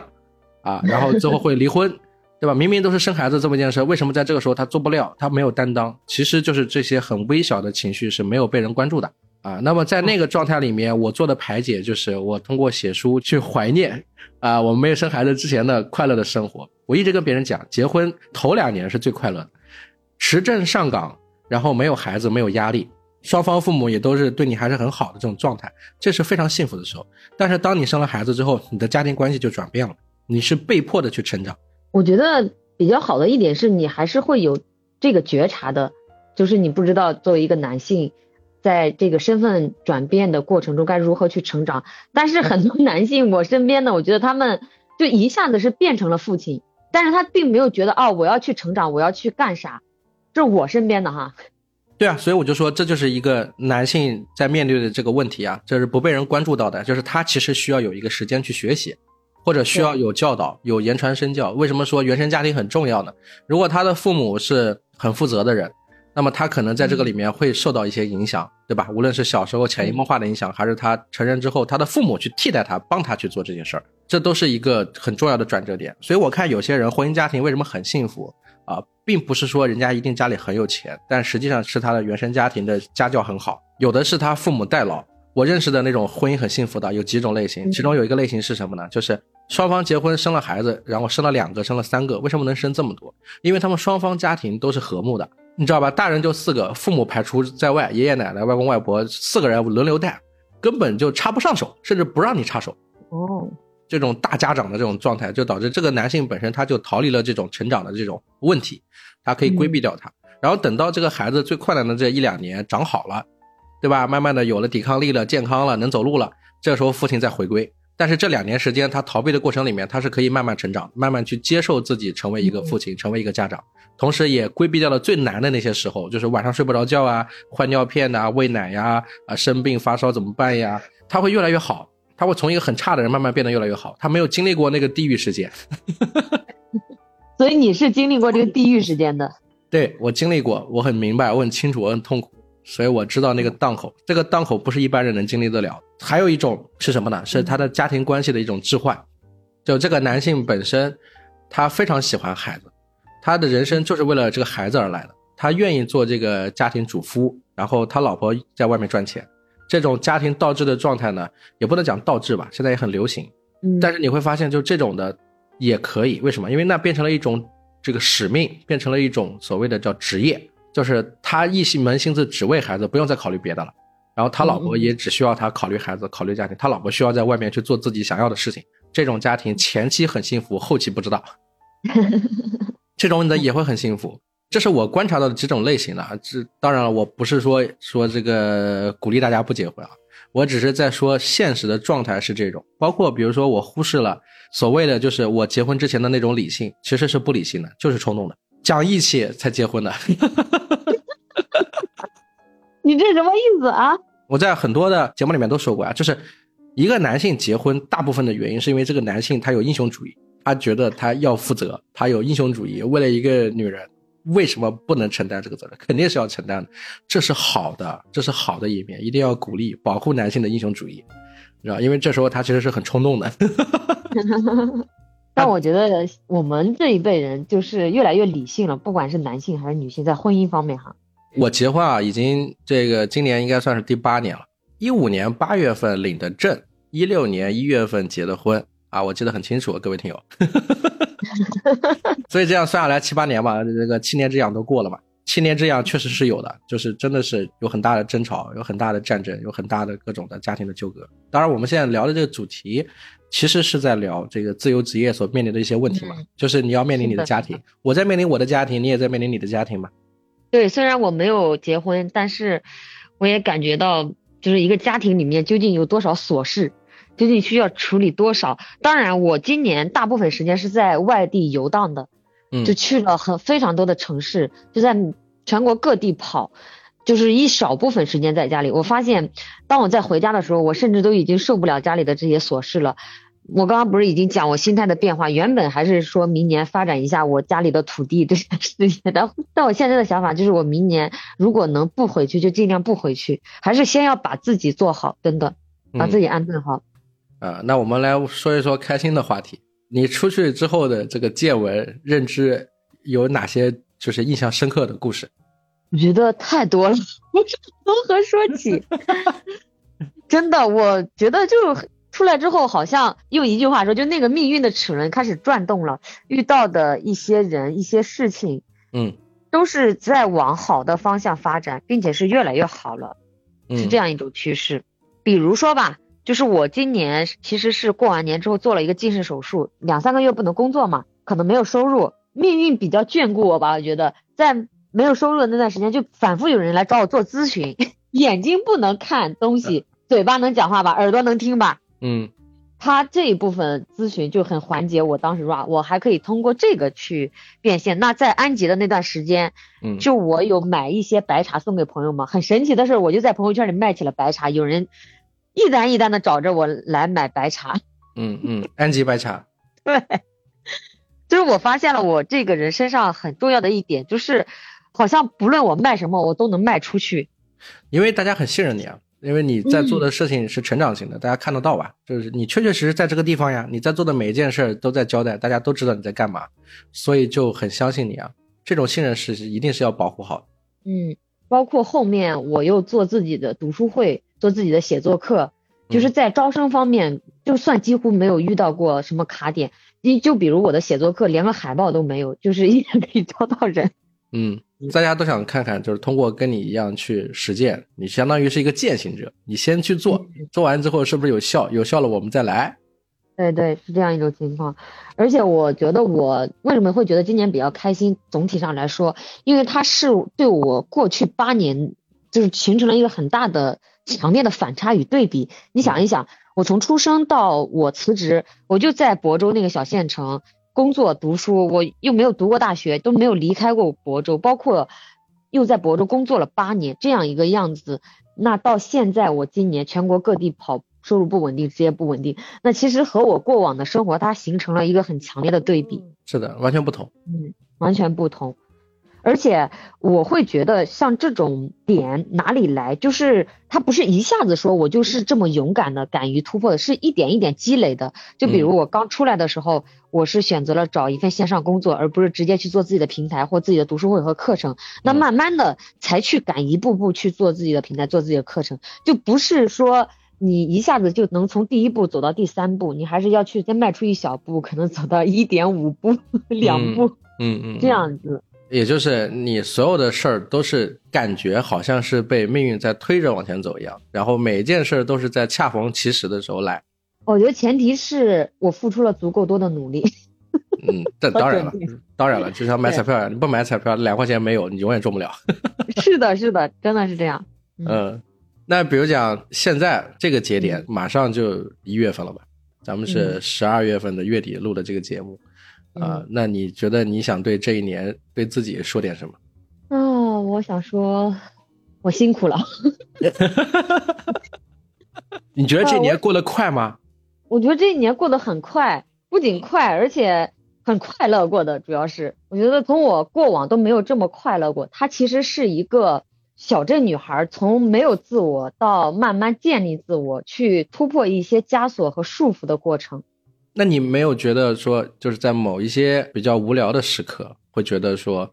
啊，然后最后会离婚，对吧？明明都是生孩子这么一件事，为什么在这个时候他做不了？他没有担当，其实就是这些很微小的情绪是没有被人关注的。啊，那么在那个状态里面，我做的排解就是我通过写书去怀念，啊，我们没有生孩子之前的快乐的生活。我一直跟别人讲，结婚头两年是最快乐的，持证上岗，然后没有孩子，没有压力，双方父母也都是对你还是很好的这种状态，这是非常幸福的时候。但是当你生了孩子之后，你的家庭关系就转变了，你是被迫的去成长。我觉得比较好的一点是你还是会有这个觉察的，就是你不知道作为一个男性。在这个身份转变的过程中，该如何去成长？但是很多男性，我身边的，我觉得他们就一下子是变成了父亲，但是他并没有觉得哦，我要去成长，我要去干啥？这是我身边的哈。对啊，所以我就说，这就是一个男性在面对的这个问题啊，这是不被人关注到的，就是他其实需要有一个时间去学习，或者需要有教导、有言传身教。为什么说原生家庭很重要呢？如果他的父母是很负责的人。那么他可能在这个里面会受到一些影响，对吧？无论是小时候潜移默化的影响，还是他成人之后，他的父母去替代他，帮他去做这件事儿，这都是一个很重要的转折点。所以我看有些人婚姻家庭为什么很幸福啊，并不是说人家一定家里很有钱，但实际上是他的原生家庭的家教很好，有的是他父母代劳。我认识的那种婚姻很幸福的有几种类型，其中有一个类型是什么呢？就是双方结婚生了孩子，然后生了两个，生了三个，为什么能生这么多？因为他们双方家庭都是和睦的。你知道吧？大人就四个，父母排除在外，爷爷奶奶、外公外婆四个人轮流带，根本就插不上手，甚至不让你插手。哦，这种大家长的这种状态，就导致这个男性本身他就逃离了这种成长的这种问题，他可以规避掉它。然后等到这个孩子最困难的这一两年长好了，对吧？慢慢的有了抵抗力了，健康了，能走路了，这时候父亲再回归。但是这两年时间，他逃避的过程里面，他是可以慢慢成长，慢慢去接受自己成为一个父亲，成为一个家长，同时也规避掉了最难的那些时候，就是晚上睡不着觉啊，换尿片呐，喂奶呀，啊生病发烧怎么办呀？他会越来越好，他会从一个很差的人慢慢变得越来越好。他没有经历过那个地狱时间，所以你是经历过这个地狱时间的。对我经历过，我很明白，我很清楚，我很痛苦。所以我知道那个档口，这个档口不是一般人能经历得了。还有一种是什么呢？是他的家庭关系的一种置换。就这个男性本身，他非常喜欢孩子，他的人生就是为了这个孩子而来的。他愿意做这个家庭主夫，然后他老婆在外面赚钱。这种家庭倒置的状态呢，也不能讲倒置吧，现在也很流行。嗯，但是你会发现，就这种的也可以。为什么？因为那变成了一种这个使命，变成了一种所谓的叫职业。就是他一心门心思只为孩子，不用再考虑别的了。然后他老婆也只需要他考虑孩子、考虑家庭。他老婆需要在外面去做自己想要的事情。这种家庭前期很幸福，后期不知道。这种的也会很幸福。这是我观察到的几种类型的。这当然了，我不是说说这个鼓励大家不结婚啊，我只是在说现实的状态是这种。包括比如说，我忽视了所谓的就是我结婚之前的那种理性，其实是不理性的，就是冲动的。讲义气才结婚的，你这什么意思啊？我在很多的节目里面都说过啊，就是一个男性结婚，大部分的原因是因为这个男性他有英雄主义，他觉得他要负责，他有英雄主义，为了一个女人，为什么不能承担这个责任？肯定是要承担的，这是好的，这是好的一面，一定要鼓励保护男性的英雄主义，知道？因为这时候他其实是很冲动的。但我觉得我们这一辈人就是越来越理性了，不管是男性还是女性，在婚姻方面哈。我结婚啊，已经这个今年应该算是第八年了。一五年八月份领的证，一六年一月份结的婚啊，我记得很清楚，各位听友。所以这样算下来七八年吧，这个七年之痒都过了嘛。七年之痒确实是有的，就是真的是有很大的争吵，有很大的战争，有很大的各种的家庭的纠葛。当然，我们现在聊的这个主题。其实是在聊这个自由职业所面临的一些问题嘛，就是你要面临你的家庭，我在面临我的家庭，你也在面临你的家庭嘛。对，虽然我没有结婚，但是我也感觉到，就是一个家庭里面究竟有多少琐事，究竟需要处理多少。当然，我今年大部分时间是在外地游荡的，嗯就去了很非常多的城市，就在全国各地跑。就是一少部分时间在家里，我发现，当我在回家的时候，我甚至都已经受不了家里的这些琐事了。我刚刚不是已经讲我心态的变化，原本还是说明年发展一下我家里的土地这件事情，但但我现在的想法就是，我明年如果能不回去，就尽量不回去，还是先要把自己做好，真的，把自己安顿好。啊，那我们来说一说开心的话题。你出去之后的这个见闻认知有哪些就是印象深刻的故事？我觉得太多了，从何说起？真的，我觉得就出来之后，好像用一句话说，就那个命运的齿轮开始转动了。遇到的一些人、一些事情，嗯，都是在往好的方向发展，并且是越来越好了，是这样一种趋势。比如说吧，就是我今年其实是过完年之后做了一个近视手术，两三个月不能工作嘛，可能没有收入，命运比较眷顾我吧，我觉得在。没有收入的那段时间，就反复有人来找我做咨询。眼睛不能看东西，嘴巴能讲话吧，耳朵能听吧。嗯，他这一部分咨询就很缓解我当时说，我还可以通过这个去变现。那在安吉的那段时间，嗯，就我有买一些白茶送给朋友们。很神奇的是，我就在朋友圈里卖起了白茶，有人一单一单的找着我来买白茶。嗯嗯，安吉白茶。对，就是我发现了我这个人身上很重要的一点就是。好像不论我卖什么，我都能卖出去，因为大家很信任你啊，因为你在做的事情是成长型的，大家看得到吧？就是你确确实实在这个地方呀，你在做的每一件事都在交代，大家都知道你在干嘛，所以就很相信你啊。这种信任是一定是要保护好的。嗯，包括后面我又做自己的读书会，做自己的写作课，就是在招生方面，就算几乎没有遇到过什么卡点。你就比如我的写作课，连个海报都没有，就是依然可以招到人。嗯。大家都想看看，就是通过跟你一样去实践，你相当于是一个践行者，你先去做，做完之后是不是有效？有效了，我们再来。对对，是这样一种情况。而且我觉得我为什么会觉得今年比较开心？总体上来说，因为它是对我过去八年就是形成了一个很大的、强烈的反差与对比。你想一想，我从出生到我辞职，我就在亳州那个小县城工作读书，我又没有读过大学，都没有离开过亳州，包括又在亳州工作了八年，这样一个样子。那到现在，我今年全国各地跑，收入不稳定，职业不稳定。那其实和我过往的生活，它形成了一个很强烈的对比。是的，完全不同。嗯，完全不同。而且我会觉得，像这种点哪里来，就是他不是一下子说我就是这么勇敢的，敢于突破的，是一点一点积累的。就比如我刚出来的时候，我是选择了找一份线上工作，而不是直接去做自己的平台或自己的读书会和课程。那慢慢的才去敢一步步去做自己的平台，做自己的课程，就不是说你一下子就能从第一步走到第三步，你还是要去先迈出一小步，可能走到一点五步、两步，嗯嗯，这样子。也就是你所有的事儿都是感觉好像是被命运在推着往前走一样，然后每一件事都是在恰逢其时的时候来。我觉得前提是我付出了足够多的努力。嗯，这当然了，当然了，就像买彩票一样，你不买彩票，两块钱没有，你永远中不了。是的，是的，真的是这样。嗯，那比如讲现在这个节点，马上就一月份了吧？咱们是十二月份的月底录的这个节目。啊，那你觉得你想对这一年对自己说点什么？啊，我想说，我辛苦了。你觉得这一年过得快吗？我觉得这一年过得很快，不仅快，而且很快乐过的。主要是，我觉得从我过往都没有这么快乐过。它其实是一个小镇女孩从没有自我到慢慢建立自我，去突破一些枷锁和束缚的过程。那你没有觉得说，就是在某一些比较无聊的时刻，会觉得说，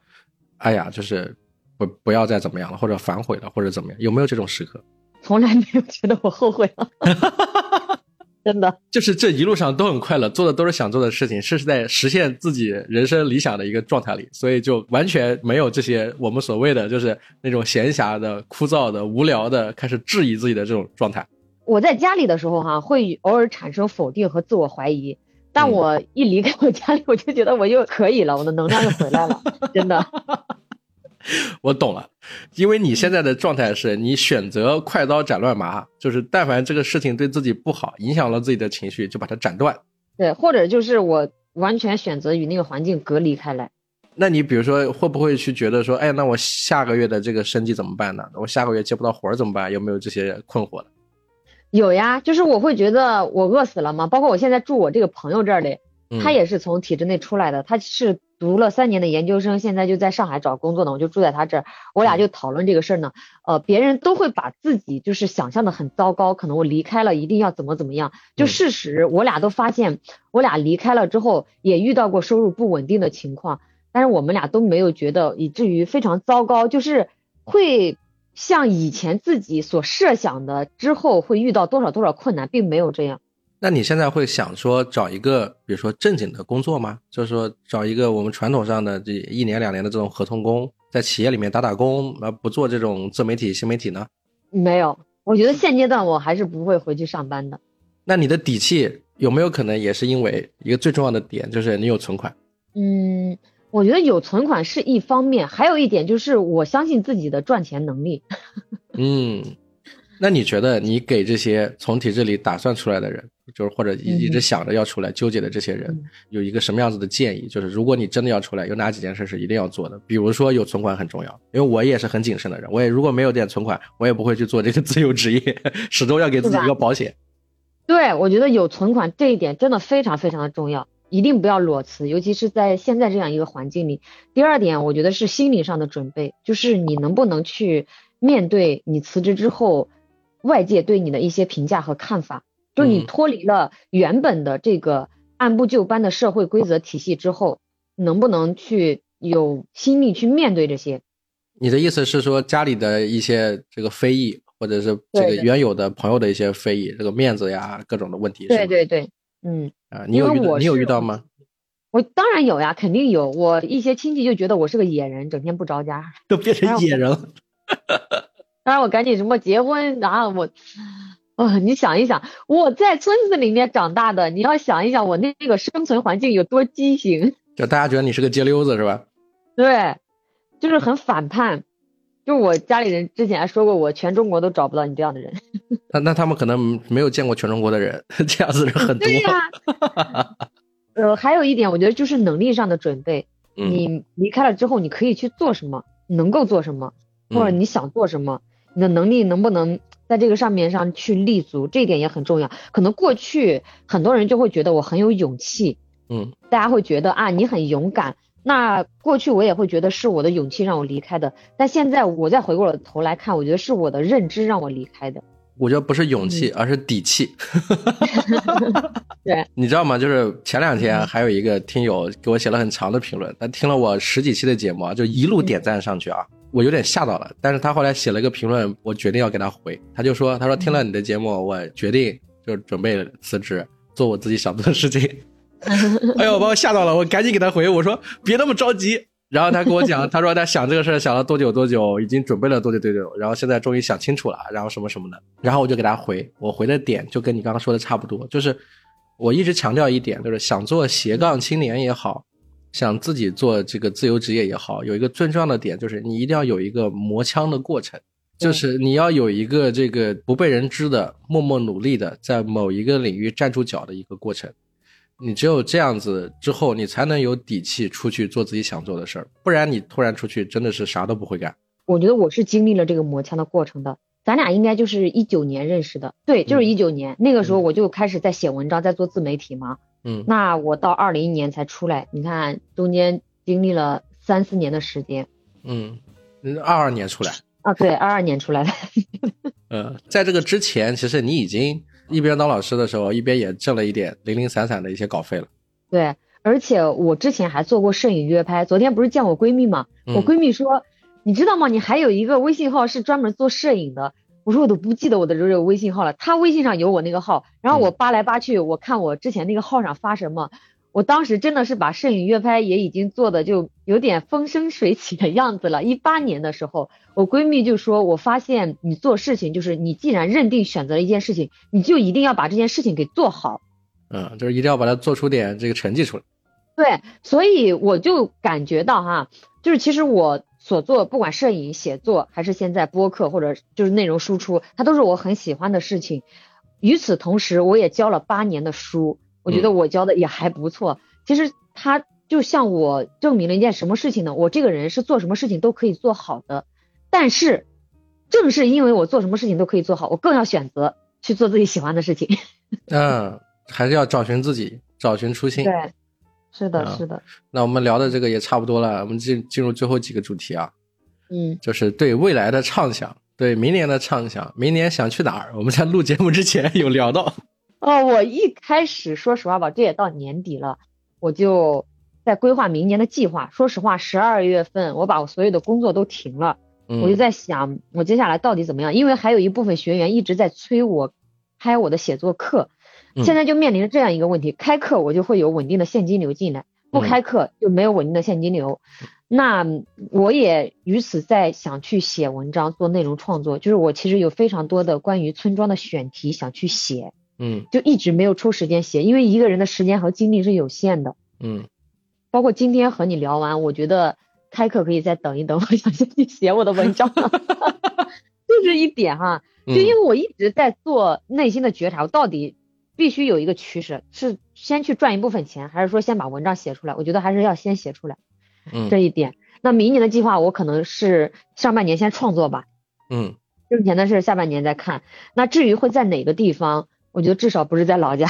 哎呀，就是不不要再怎么样了，或者反悔了，或者怎么样？有没有这种时刻？从来没有觉得我后悔了，真的。就是这一路上都很快乐，做的都是想做的事情，是在实现自己人生理想的一个状态里，所以就完全没有这些我们所谓的就是那种闲暇的、枯燥的、无聊的，开始质疑自己的这种状态。我在家里的时候哈，会偶尔产生否定和自我怀疑，但我一离开我家里，我就觉得我又可以了，我的能量又回来了，真的。我懂了，因为你现在的状态是你选择快刀斩乱麻，就是但凡这个事情对自己不好，影响了自己的情绪，就把它斩断。对，或者就是我完全选择与那个环境隔离开来。那你比如说会不会去觉得说，哎，那我下个月的这个生计怎么办呢？我下个月接不到活儿怎么办？有没有这些困惑的？有呀，就是我会觉得我饿死了吗？包括我现在住我这个朋友这儿的，他也是从体制内出来的，他是读了三年的研究生，现在就在上海找工作呢。我就住在他这儿，我俩就讨论这个事儿呢。呃，别人都会把自己就是想象的很糟糕，可能我离开了一定要怎么怎么样。就事实，我俩都发现，我俩离开了之后也遇到过收入不稳定的情况，但是我们俩都没有觉得以至于非常糟糕，就是会。像以前自己所设想的，之后会遇到多少多少困难，并没有这样。那你现在会想说找一个，比如说正经的工作吗？就是说找一个我们传统上的这一年两年的这种合同工，在企业里面打打工，而不做这种自媒体、新媒体呢？没有，我觉得现阶段我还是不会回去上班的。那你的底气有没有可能也是因为一个最重要的点，就是你有存款？嗯。我觉得有存款是一方面，还有一点就是我相信自己的赚钱能力。嗯，那你觉得你给这些从体制里打算出来的人，就是或者一一直想着要出来纠结的这些人，有一个什么样子的建议？就是如果你真的要出来，有哪几件事是一定要做的？比如说有存款很重要，因为我也是很谨慎的人，我也如果没有点存款，我也不会去做这个 自由职业，始终要给自己一个保险。对，我觉得有存款这一点真的非常非常的重要。一定不要裸辞，尤其是在现在这样一个环境里。第二点，我觉得是心理上的准备，就是你能不能去面对你辞职之后外界对你的一些评价和看法。就你脱离了原本的这个按部就班的社会规则体系之后，能不能去有心力去面对这些？你的意思是说，家里的一些这个非议，或者是这个原有的朋友的一些非议，这个面子呀，各种的问题。对对对。嗯啊，你有遇你有遇到吗？我当然有呀，肯定有。我一些亲戚就觉得我是个野人，整天不着家，都变成野人了。当然我赶紧什么结婚，然后我，哦，你想一想，我在村子里面长大的，你要想一想我那个生存环境有多畸形。就大家觉得你是个街溜子是吧？对，就是很反叛。就我家里人之前还说过，我全中国都找不到你这样的人。那那他们可能没有见过全中国的人，这样子人很多。对呀、呃，还有一点，我觉得就是能力上的准备。嗯你离开了之后，你可以去做什么，能够做什么，或者嗯你想做什么，你的能力能不能在这个上面上去立足，这一点也很重要。可能过去很多人就会觉得我很有勇气，嗯大家会觉得啊你很勇敢。那过去我也会觉得是我的勇气让我离开的，但现在我再回过了头来看，我觉得是我的认知让我离开的。我觉得不是勇气，而是底气。对，你知道吗？就是前两天还有一个听友给我写了很长的评论，他听了我十几期的节目啊，就一路点赞上去啊，我有点吓到了。但是他后来写了一个评论，我决定要给他回。他就说：“他说听了你的节目，我决定就准备辞职，做我自己想做的事情。” 哎呦，把我吓到了，我赶紧给他回，我说：“别那么着急。”然后他跟我讲，他说他想这个事儿想了多久多久，已经准备了多久多久，然后现在终于想清楚了，然后什么什么的，然后我就给他回，我回的点就跟你刚刚说的差不多，就是我一直强调一点，就是想做斜杠青年也好，想自己做这个自由职业也好，有一个最重要的点就是你一定要有一个磨枪的过程，就是你要有一个这个不被人知的、默默努力的，在某一个领域站住脚的一个过程。你只有这样子之后，你才能有底气出去做自己想做的事儿，不然你突然出去真的是啥都不会干。我觉得我是经历了这个磨枪的过程的。咱俩应该就是一九年认识的，对，就是嗯一九年、那个时候我就开始在写文章，在做自媒体嘛。嗯那我到二零年才出来，你看中间经历了三四年的时间嗯，二二年出来，啊，对，二二年出来的。呃，在这个之前，其实你已经一边当老师的时候，一边也挣了一点零零散散的一些稿费了。对，而且我之前还做过摄影约拍。昨天不是见我闺蜜嘛，嗯我闺蜜说，你知道吗？你还有一个微信号是专门做摄影的。我说我都不记得我的这个微信号了，她微信上有我那个号，然后我扒来扒去，我看我之前那个号上发什么，我当时真的是把摄影约拍也已经做的就有点风生水起的样子了。一八年的时候，我闺蜜就说，我发现你做事情就是你既然认定选择了一件事情，你就一定要把这件事情给做好。嗯，就是一定要把它做出点这个成绩出来。对，所以我就感觉到哈，就是其实我所做，不管摄影、写作，还是现在播客或者就是内容输出，它都是我很喜欢的事情。与此同时，我也教了八年的书，我觉得我教的也还不错。其实他就像我证明了一件什么事情呢？我这个人是做什么事情都可以做好的，但是正是因为我做什么事情都可以做好，我更要选择去做自己喜欢的事情。嗯，还是要找寻自己，找寻初心。对，是的，啊是的，那我们聊的这个也差不多了，我们进进入最后几个主题啊，嗯。就是对未来的畅想，对明年的畅想，明年想去哪儿？我们在录节目之前有聊到。哦，我一开始说实话吧，这也到年底了，我就在规划明年的计划。说实话，十二月份我把我所有的工作都停了，嗯，我就在想我接下来到底怎么样，因为还有一部分学员一直在催我开我的写作课，嗯现在就面临着这样一个问题：开课我就会有稳定的现金流进来，不嗯开课就没有稳定的现金流。那我也于此在想去写文章、做内容创作，就是我其实有非常多的关于村庄的选题想去写。嗯就一直没有抽时间写，因为一个人的时间和精力是有限的。嗯包括今天和你聊完，我觉得开课可以再等一等，我想先去写我的文章。就是一点哈，就因为我一直在做内心的觉察，我到底必须有一个趋势，是先去赚一部分钱，还是说先把文章写出来？我觉得还是要先写出来嗯这一点。那明年的计划，我可能是上半年先创作吧，嗯挣钱的事下半年再看。那至于会在哪个地方，我觉得至少不是在老家。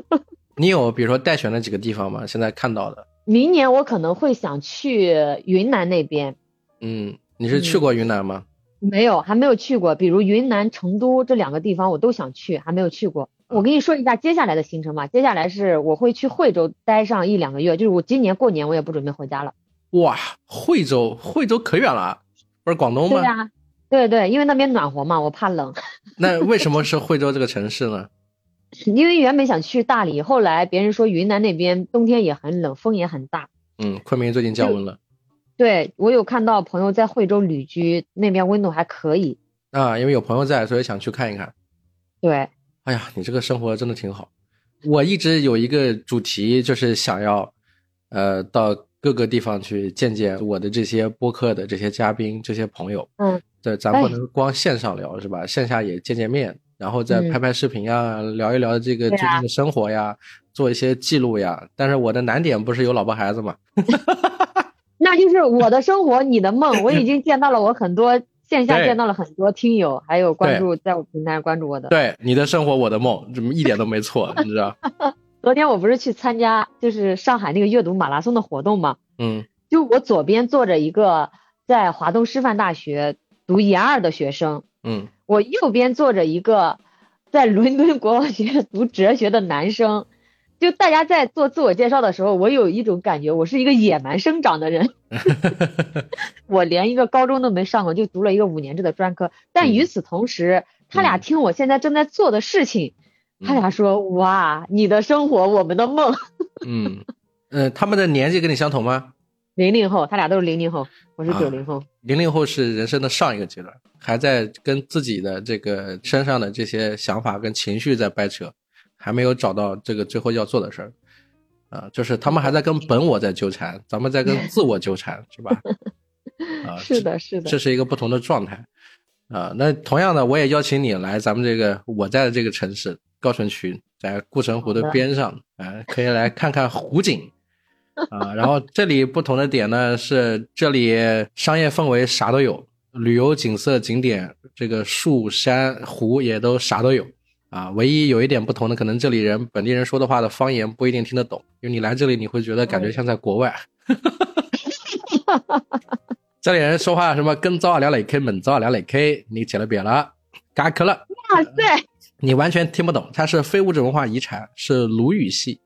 你有比如说待选的几个地方吗？现在看到的，明年我可能会想去云南那边，嗯，你是去过云南吗？没有，还没有去过。比如云南、成都这两个地方我都想去，还没有去过。我跟你说一下接下来的行程吧。接下来是我会去惠州待上一两个月，就是我今年过年我也不准备回家了。哇，惠州，惠州可远了，不是广东吗？对呀、对对，因为那边暖和嘛，我怕冷。那为什么是惠州这个城市呢？因为原本想去大理，后来别人说云南那边冬天也很冷，风也很大。嗯，昆明最近降温了对我有看到朋友在惠州旅居，那边温度还可以。啊，因为有朋友在，所以想去看一看。对，哎呀，你这个生活真的挺好。我一直有一个主题，就是想要，呃，到各个地方去见见我的这些播客的这些嘉宾、这些朋友。嗯，对，咱不能光线上聊是吧？线下也见见面，然后再拍拍视频呀，聊一聊这个最近的生活呀，做一些记录呀。但是我的难点不是有老婆孩子嘛？那就是我的生活，你的梦。我已经见到了我很多线下见到了很多听友，还有关注在我平台关注我的。对，你的生活我的梦，怎么一点都没错，你知道？昨天我不是去参加就是上海那个阅读马拉松的活动嘛，嗯就我左边坐着一个在华东师范大学读研二的学生，嗯我右边坐着一个在伦敦国王学院读哲学的男生。就大家在做自我介绍的时候，我有一种感觉，我是一个野蛮生长的人。我连一个高中都没上过，就读了一个五年制的专科。但与此同时，他俩听我现在正在做的事情，他俩说：“哇，你的生活，我们的梦。嗯 呃，他们的年纪跟你相同吗？”零零后，他俩都是零零后，我是啊九零后。零零后是人生的上一个阶段，还在跟自己的这个身上的这些想法跟情绪在掰扯，还没有找到这个最后要做的事儿。啊，就是他们还在跟本我在纠缠，咱们在跟自我纠缠，是吧？啊，是的，是的这，是一个不同的状态。啊，那同样的，我也邀请你来咱们这个我在的这个城市高淳区，在固城湖的边上，啊，可以来看看湖景。啊，然后这里不同的点呢是，这里商业氛围啥都有，旅游景色景点，这个树山湖也都啥都有。啊，唯一有一点不同的，可能这里人本地人说的话的方言不一定听得懂，因为你来这里你会觉得感觉像在国外。这里人说话什么跟早啊聊来 K，猛早啊聊来 K，你起了别了，嘎磕了。哇塞，你完全听不懂，它是非物质文化遗产，是鲁语系。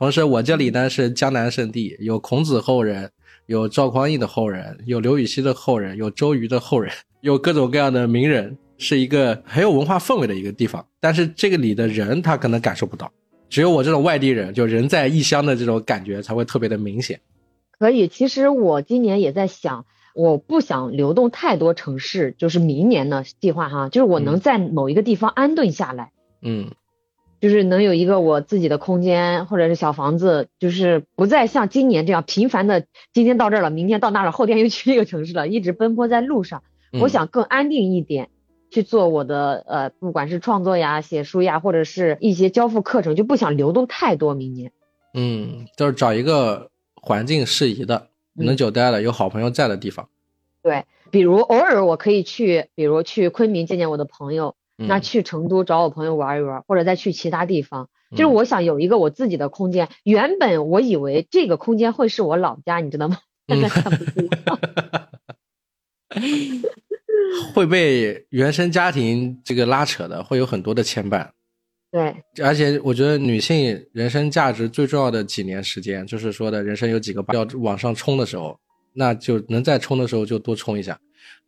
同时，我这里呢是江南圣地，有孔子后人，有赵匡胤的后人，有刘禹锡的后人，有周瑜的后人，有各种各样的名人，是一个很有文化氛围的一个地方。但是这个里的人他可能感受不到，只有我这种外地人，就人在异乡的这种感觉才会特别的明显。可以。其实我今年也在想，我不想流动太多城市，就是明年的计划哈，就是我能嗯在某一个地方安顿下来。嗯就是能有一个我自己的空间或者是小房子，就是不再像今年这样频繁的，今天到这儿了，明天到那儿了，后天又去一个城市了，一直奔波在路上。嗯我想更安定一点，去做我的呃，不管是创作呀、写书呀，或者是一些交付课程，就不想流动太多。明年，嗯，就是找一个环境适宜的、嗯能久待的、有好朋友在的地方。对，比如偶尔我可以去，比如去昆明见见我的朋友，嗯那去成都找我朋友玩一玩，或者再去其他地方。就是嗯我想有一个我自己的空间。原本我以为这个空间会是我老家，你知道吗？现在看不出。会被原生家庭这个拉扯的，会有很多的牵绊。对，而且我觉得女性人生价值最重要的几年时间，就是说的人生有几个要往上冲的时候，那就能再冲的时候就多冲一下。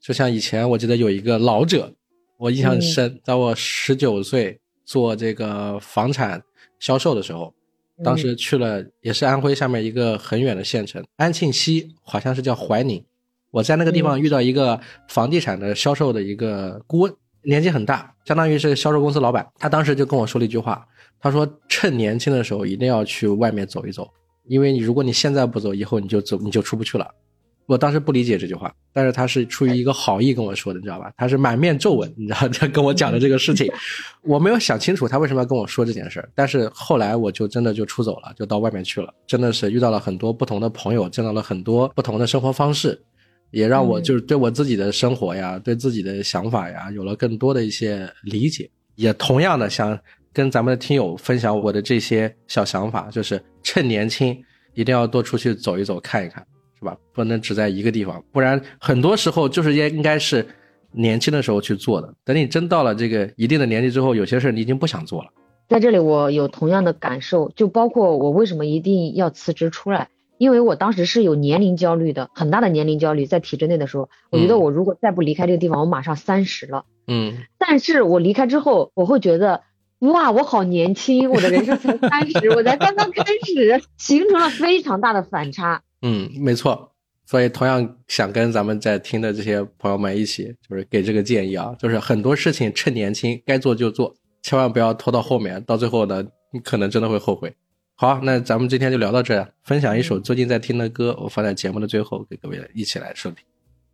就像以前我记得有一个老者，我印象很深，在我十九岁做这个房产销售的时候，当时去了也是安徽下面一个很远的县城，安庆西，好像是叫怀宁。我在那个地方遇到一个房地产的销售的一个顾问，年纪很大，相当于是销售公司老板。他当时就跟我说了一句话，他说：“趁年轻的时候一定要去外面走一走，因为你如果你现在不走，以后你就走你就出不去了。”我当时不理解这句话，但是他是出于一个好意跟我说的，你知道吧？他是满面皱纹，你知道 他跟我讲的这个事情，我没有想清楚他为什么要跟我说这件事儿。但是后来我就真的就出走了，就到外面去了，真的是遇到了很多不同的朋友，见到了很多不同的生活方式，也让我嗯就是对我自己的生活呀，对自己的想法呀，有了更多的一些理解。也同样的想跟咱们的听友分享我的这些小想法，就是趁年轻一定要多出去走一走，看一看。是吧？不能只在一个地方，不然很多时候就是应应该是年轻的时候去做的。等你真到了这个一定的年纪之后，有些事你已经不想做了。在这里我有同样的感受，就包括我为什么一定要辞职出来，因为我当时是有年龄焦虑的，很大的年龄焦虑，在体制内的时候，我觉得嗯我如果再不离开这个地方，我马上三十了。嗯 但是我离开之后，我会觉得，哇，我好年轻，我的人生才三十，我才刚刚开始，形成了非常大的反差。嗯，没错。所以同样想跟咱们在听的这些朋友们一起，就是给这个建议啊，就是很多事情趁年轻该做就做，千万不要拖到后面，到最后呢，你可能真的会后悔。好，那咱们今天就聊到这，分享一首最近在听的歌，我放在节目的最后给各位一起来收听。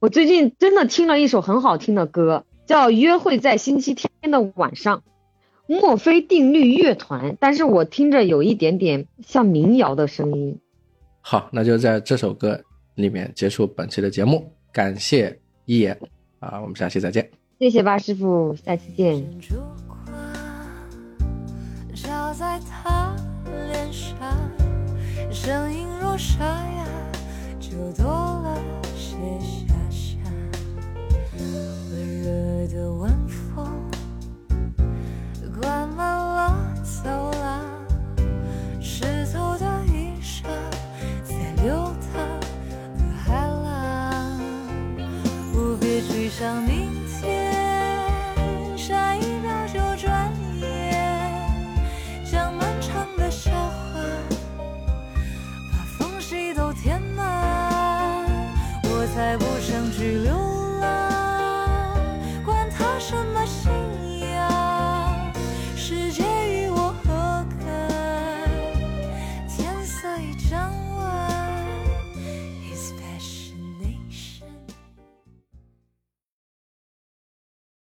我最近真的听了一首很好听的歌，叫《约会在星期天的晚上》，墨菲定律乐团，但是我听着有一点点像民谣的声音。好，那就在这首歌里面结束本期的节目，感谢一言啊，我们下期再见。谢谢巴师傅，下期见。照在他脸上，声音若沙哑，就多了些遐想。温热的晚风，灌满了走廊，想你。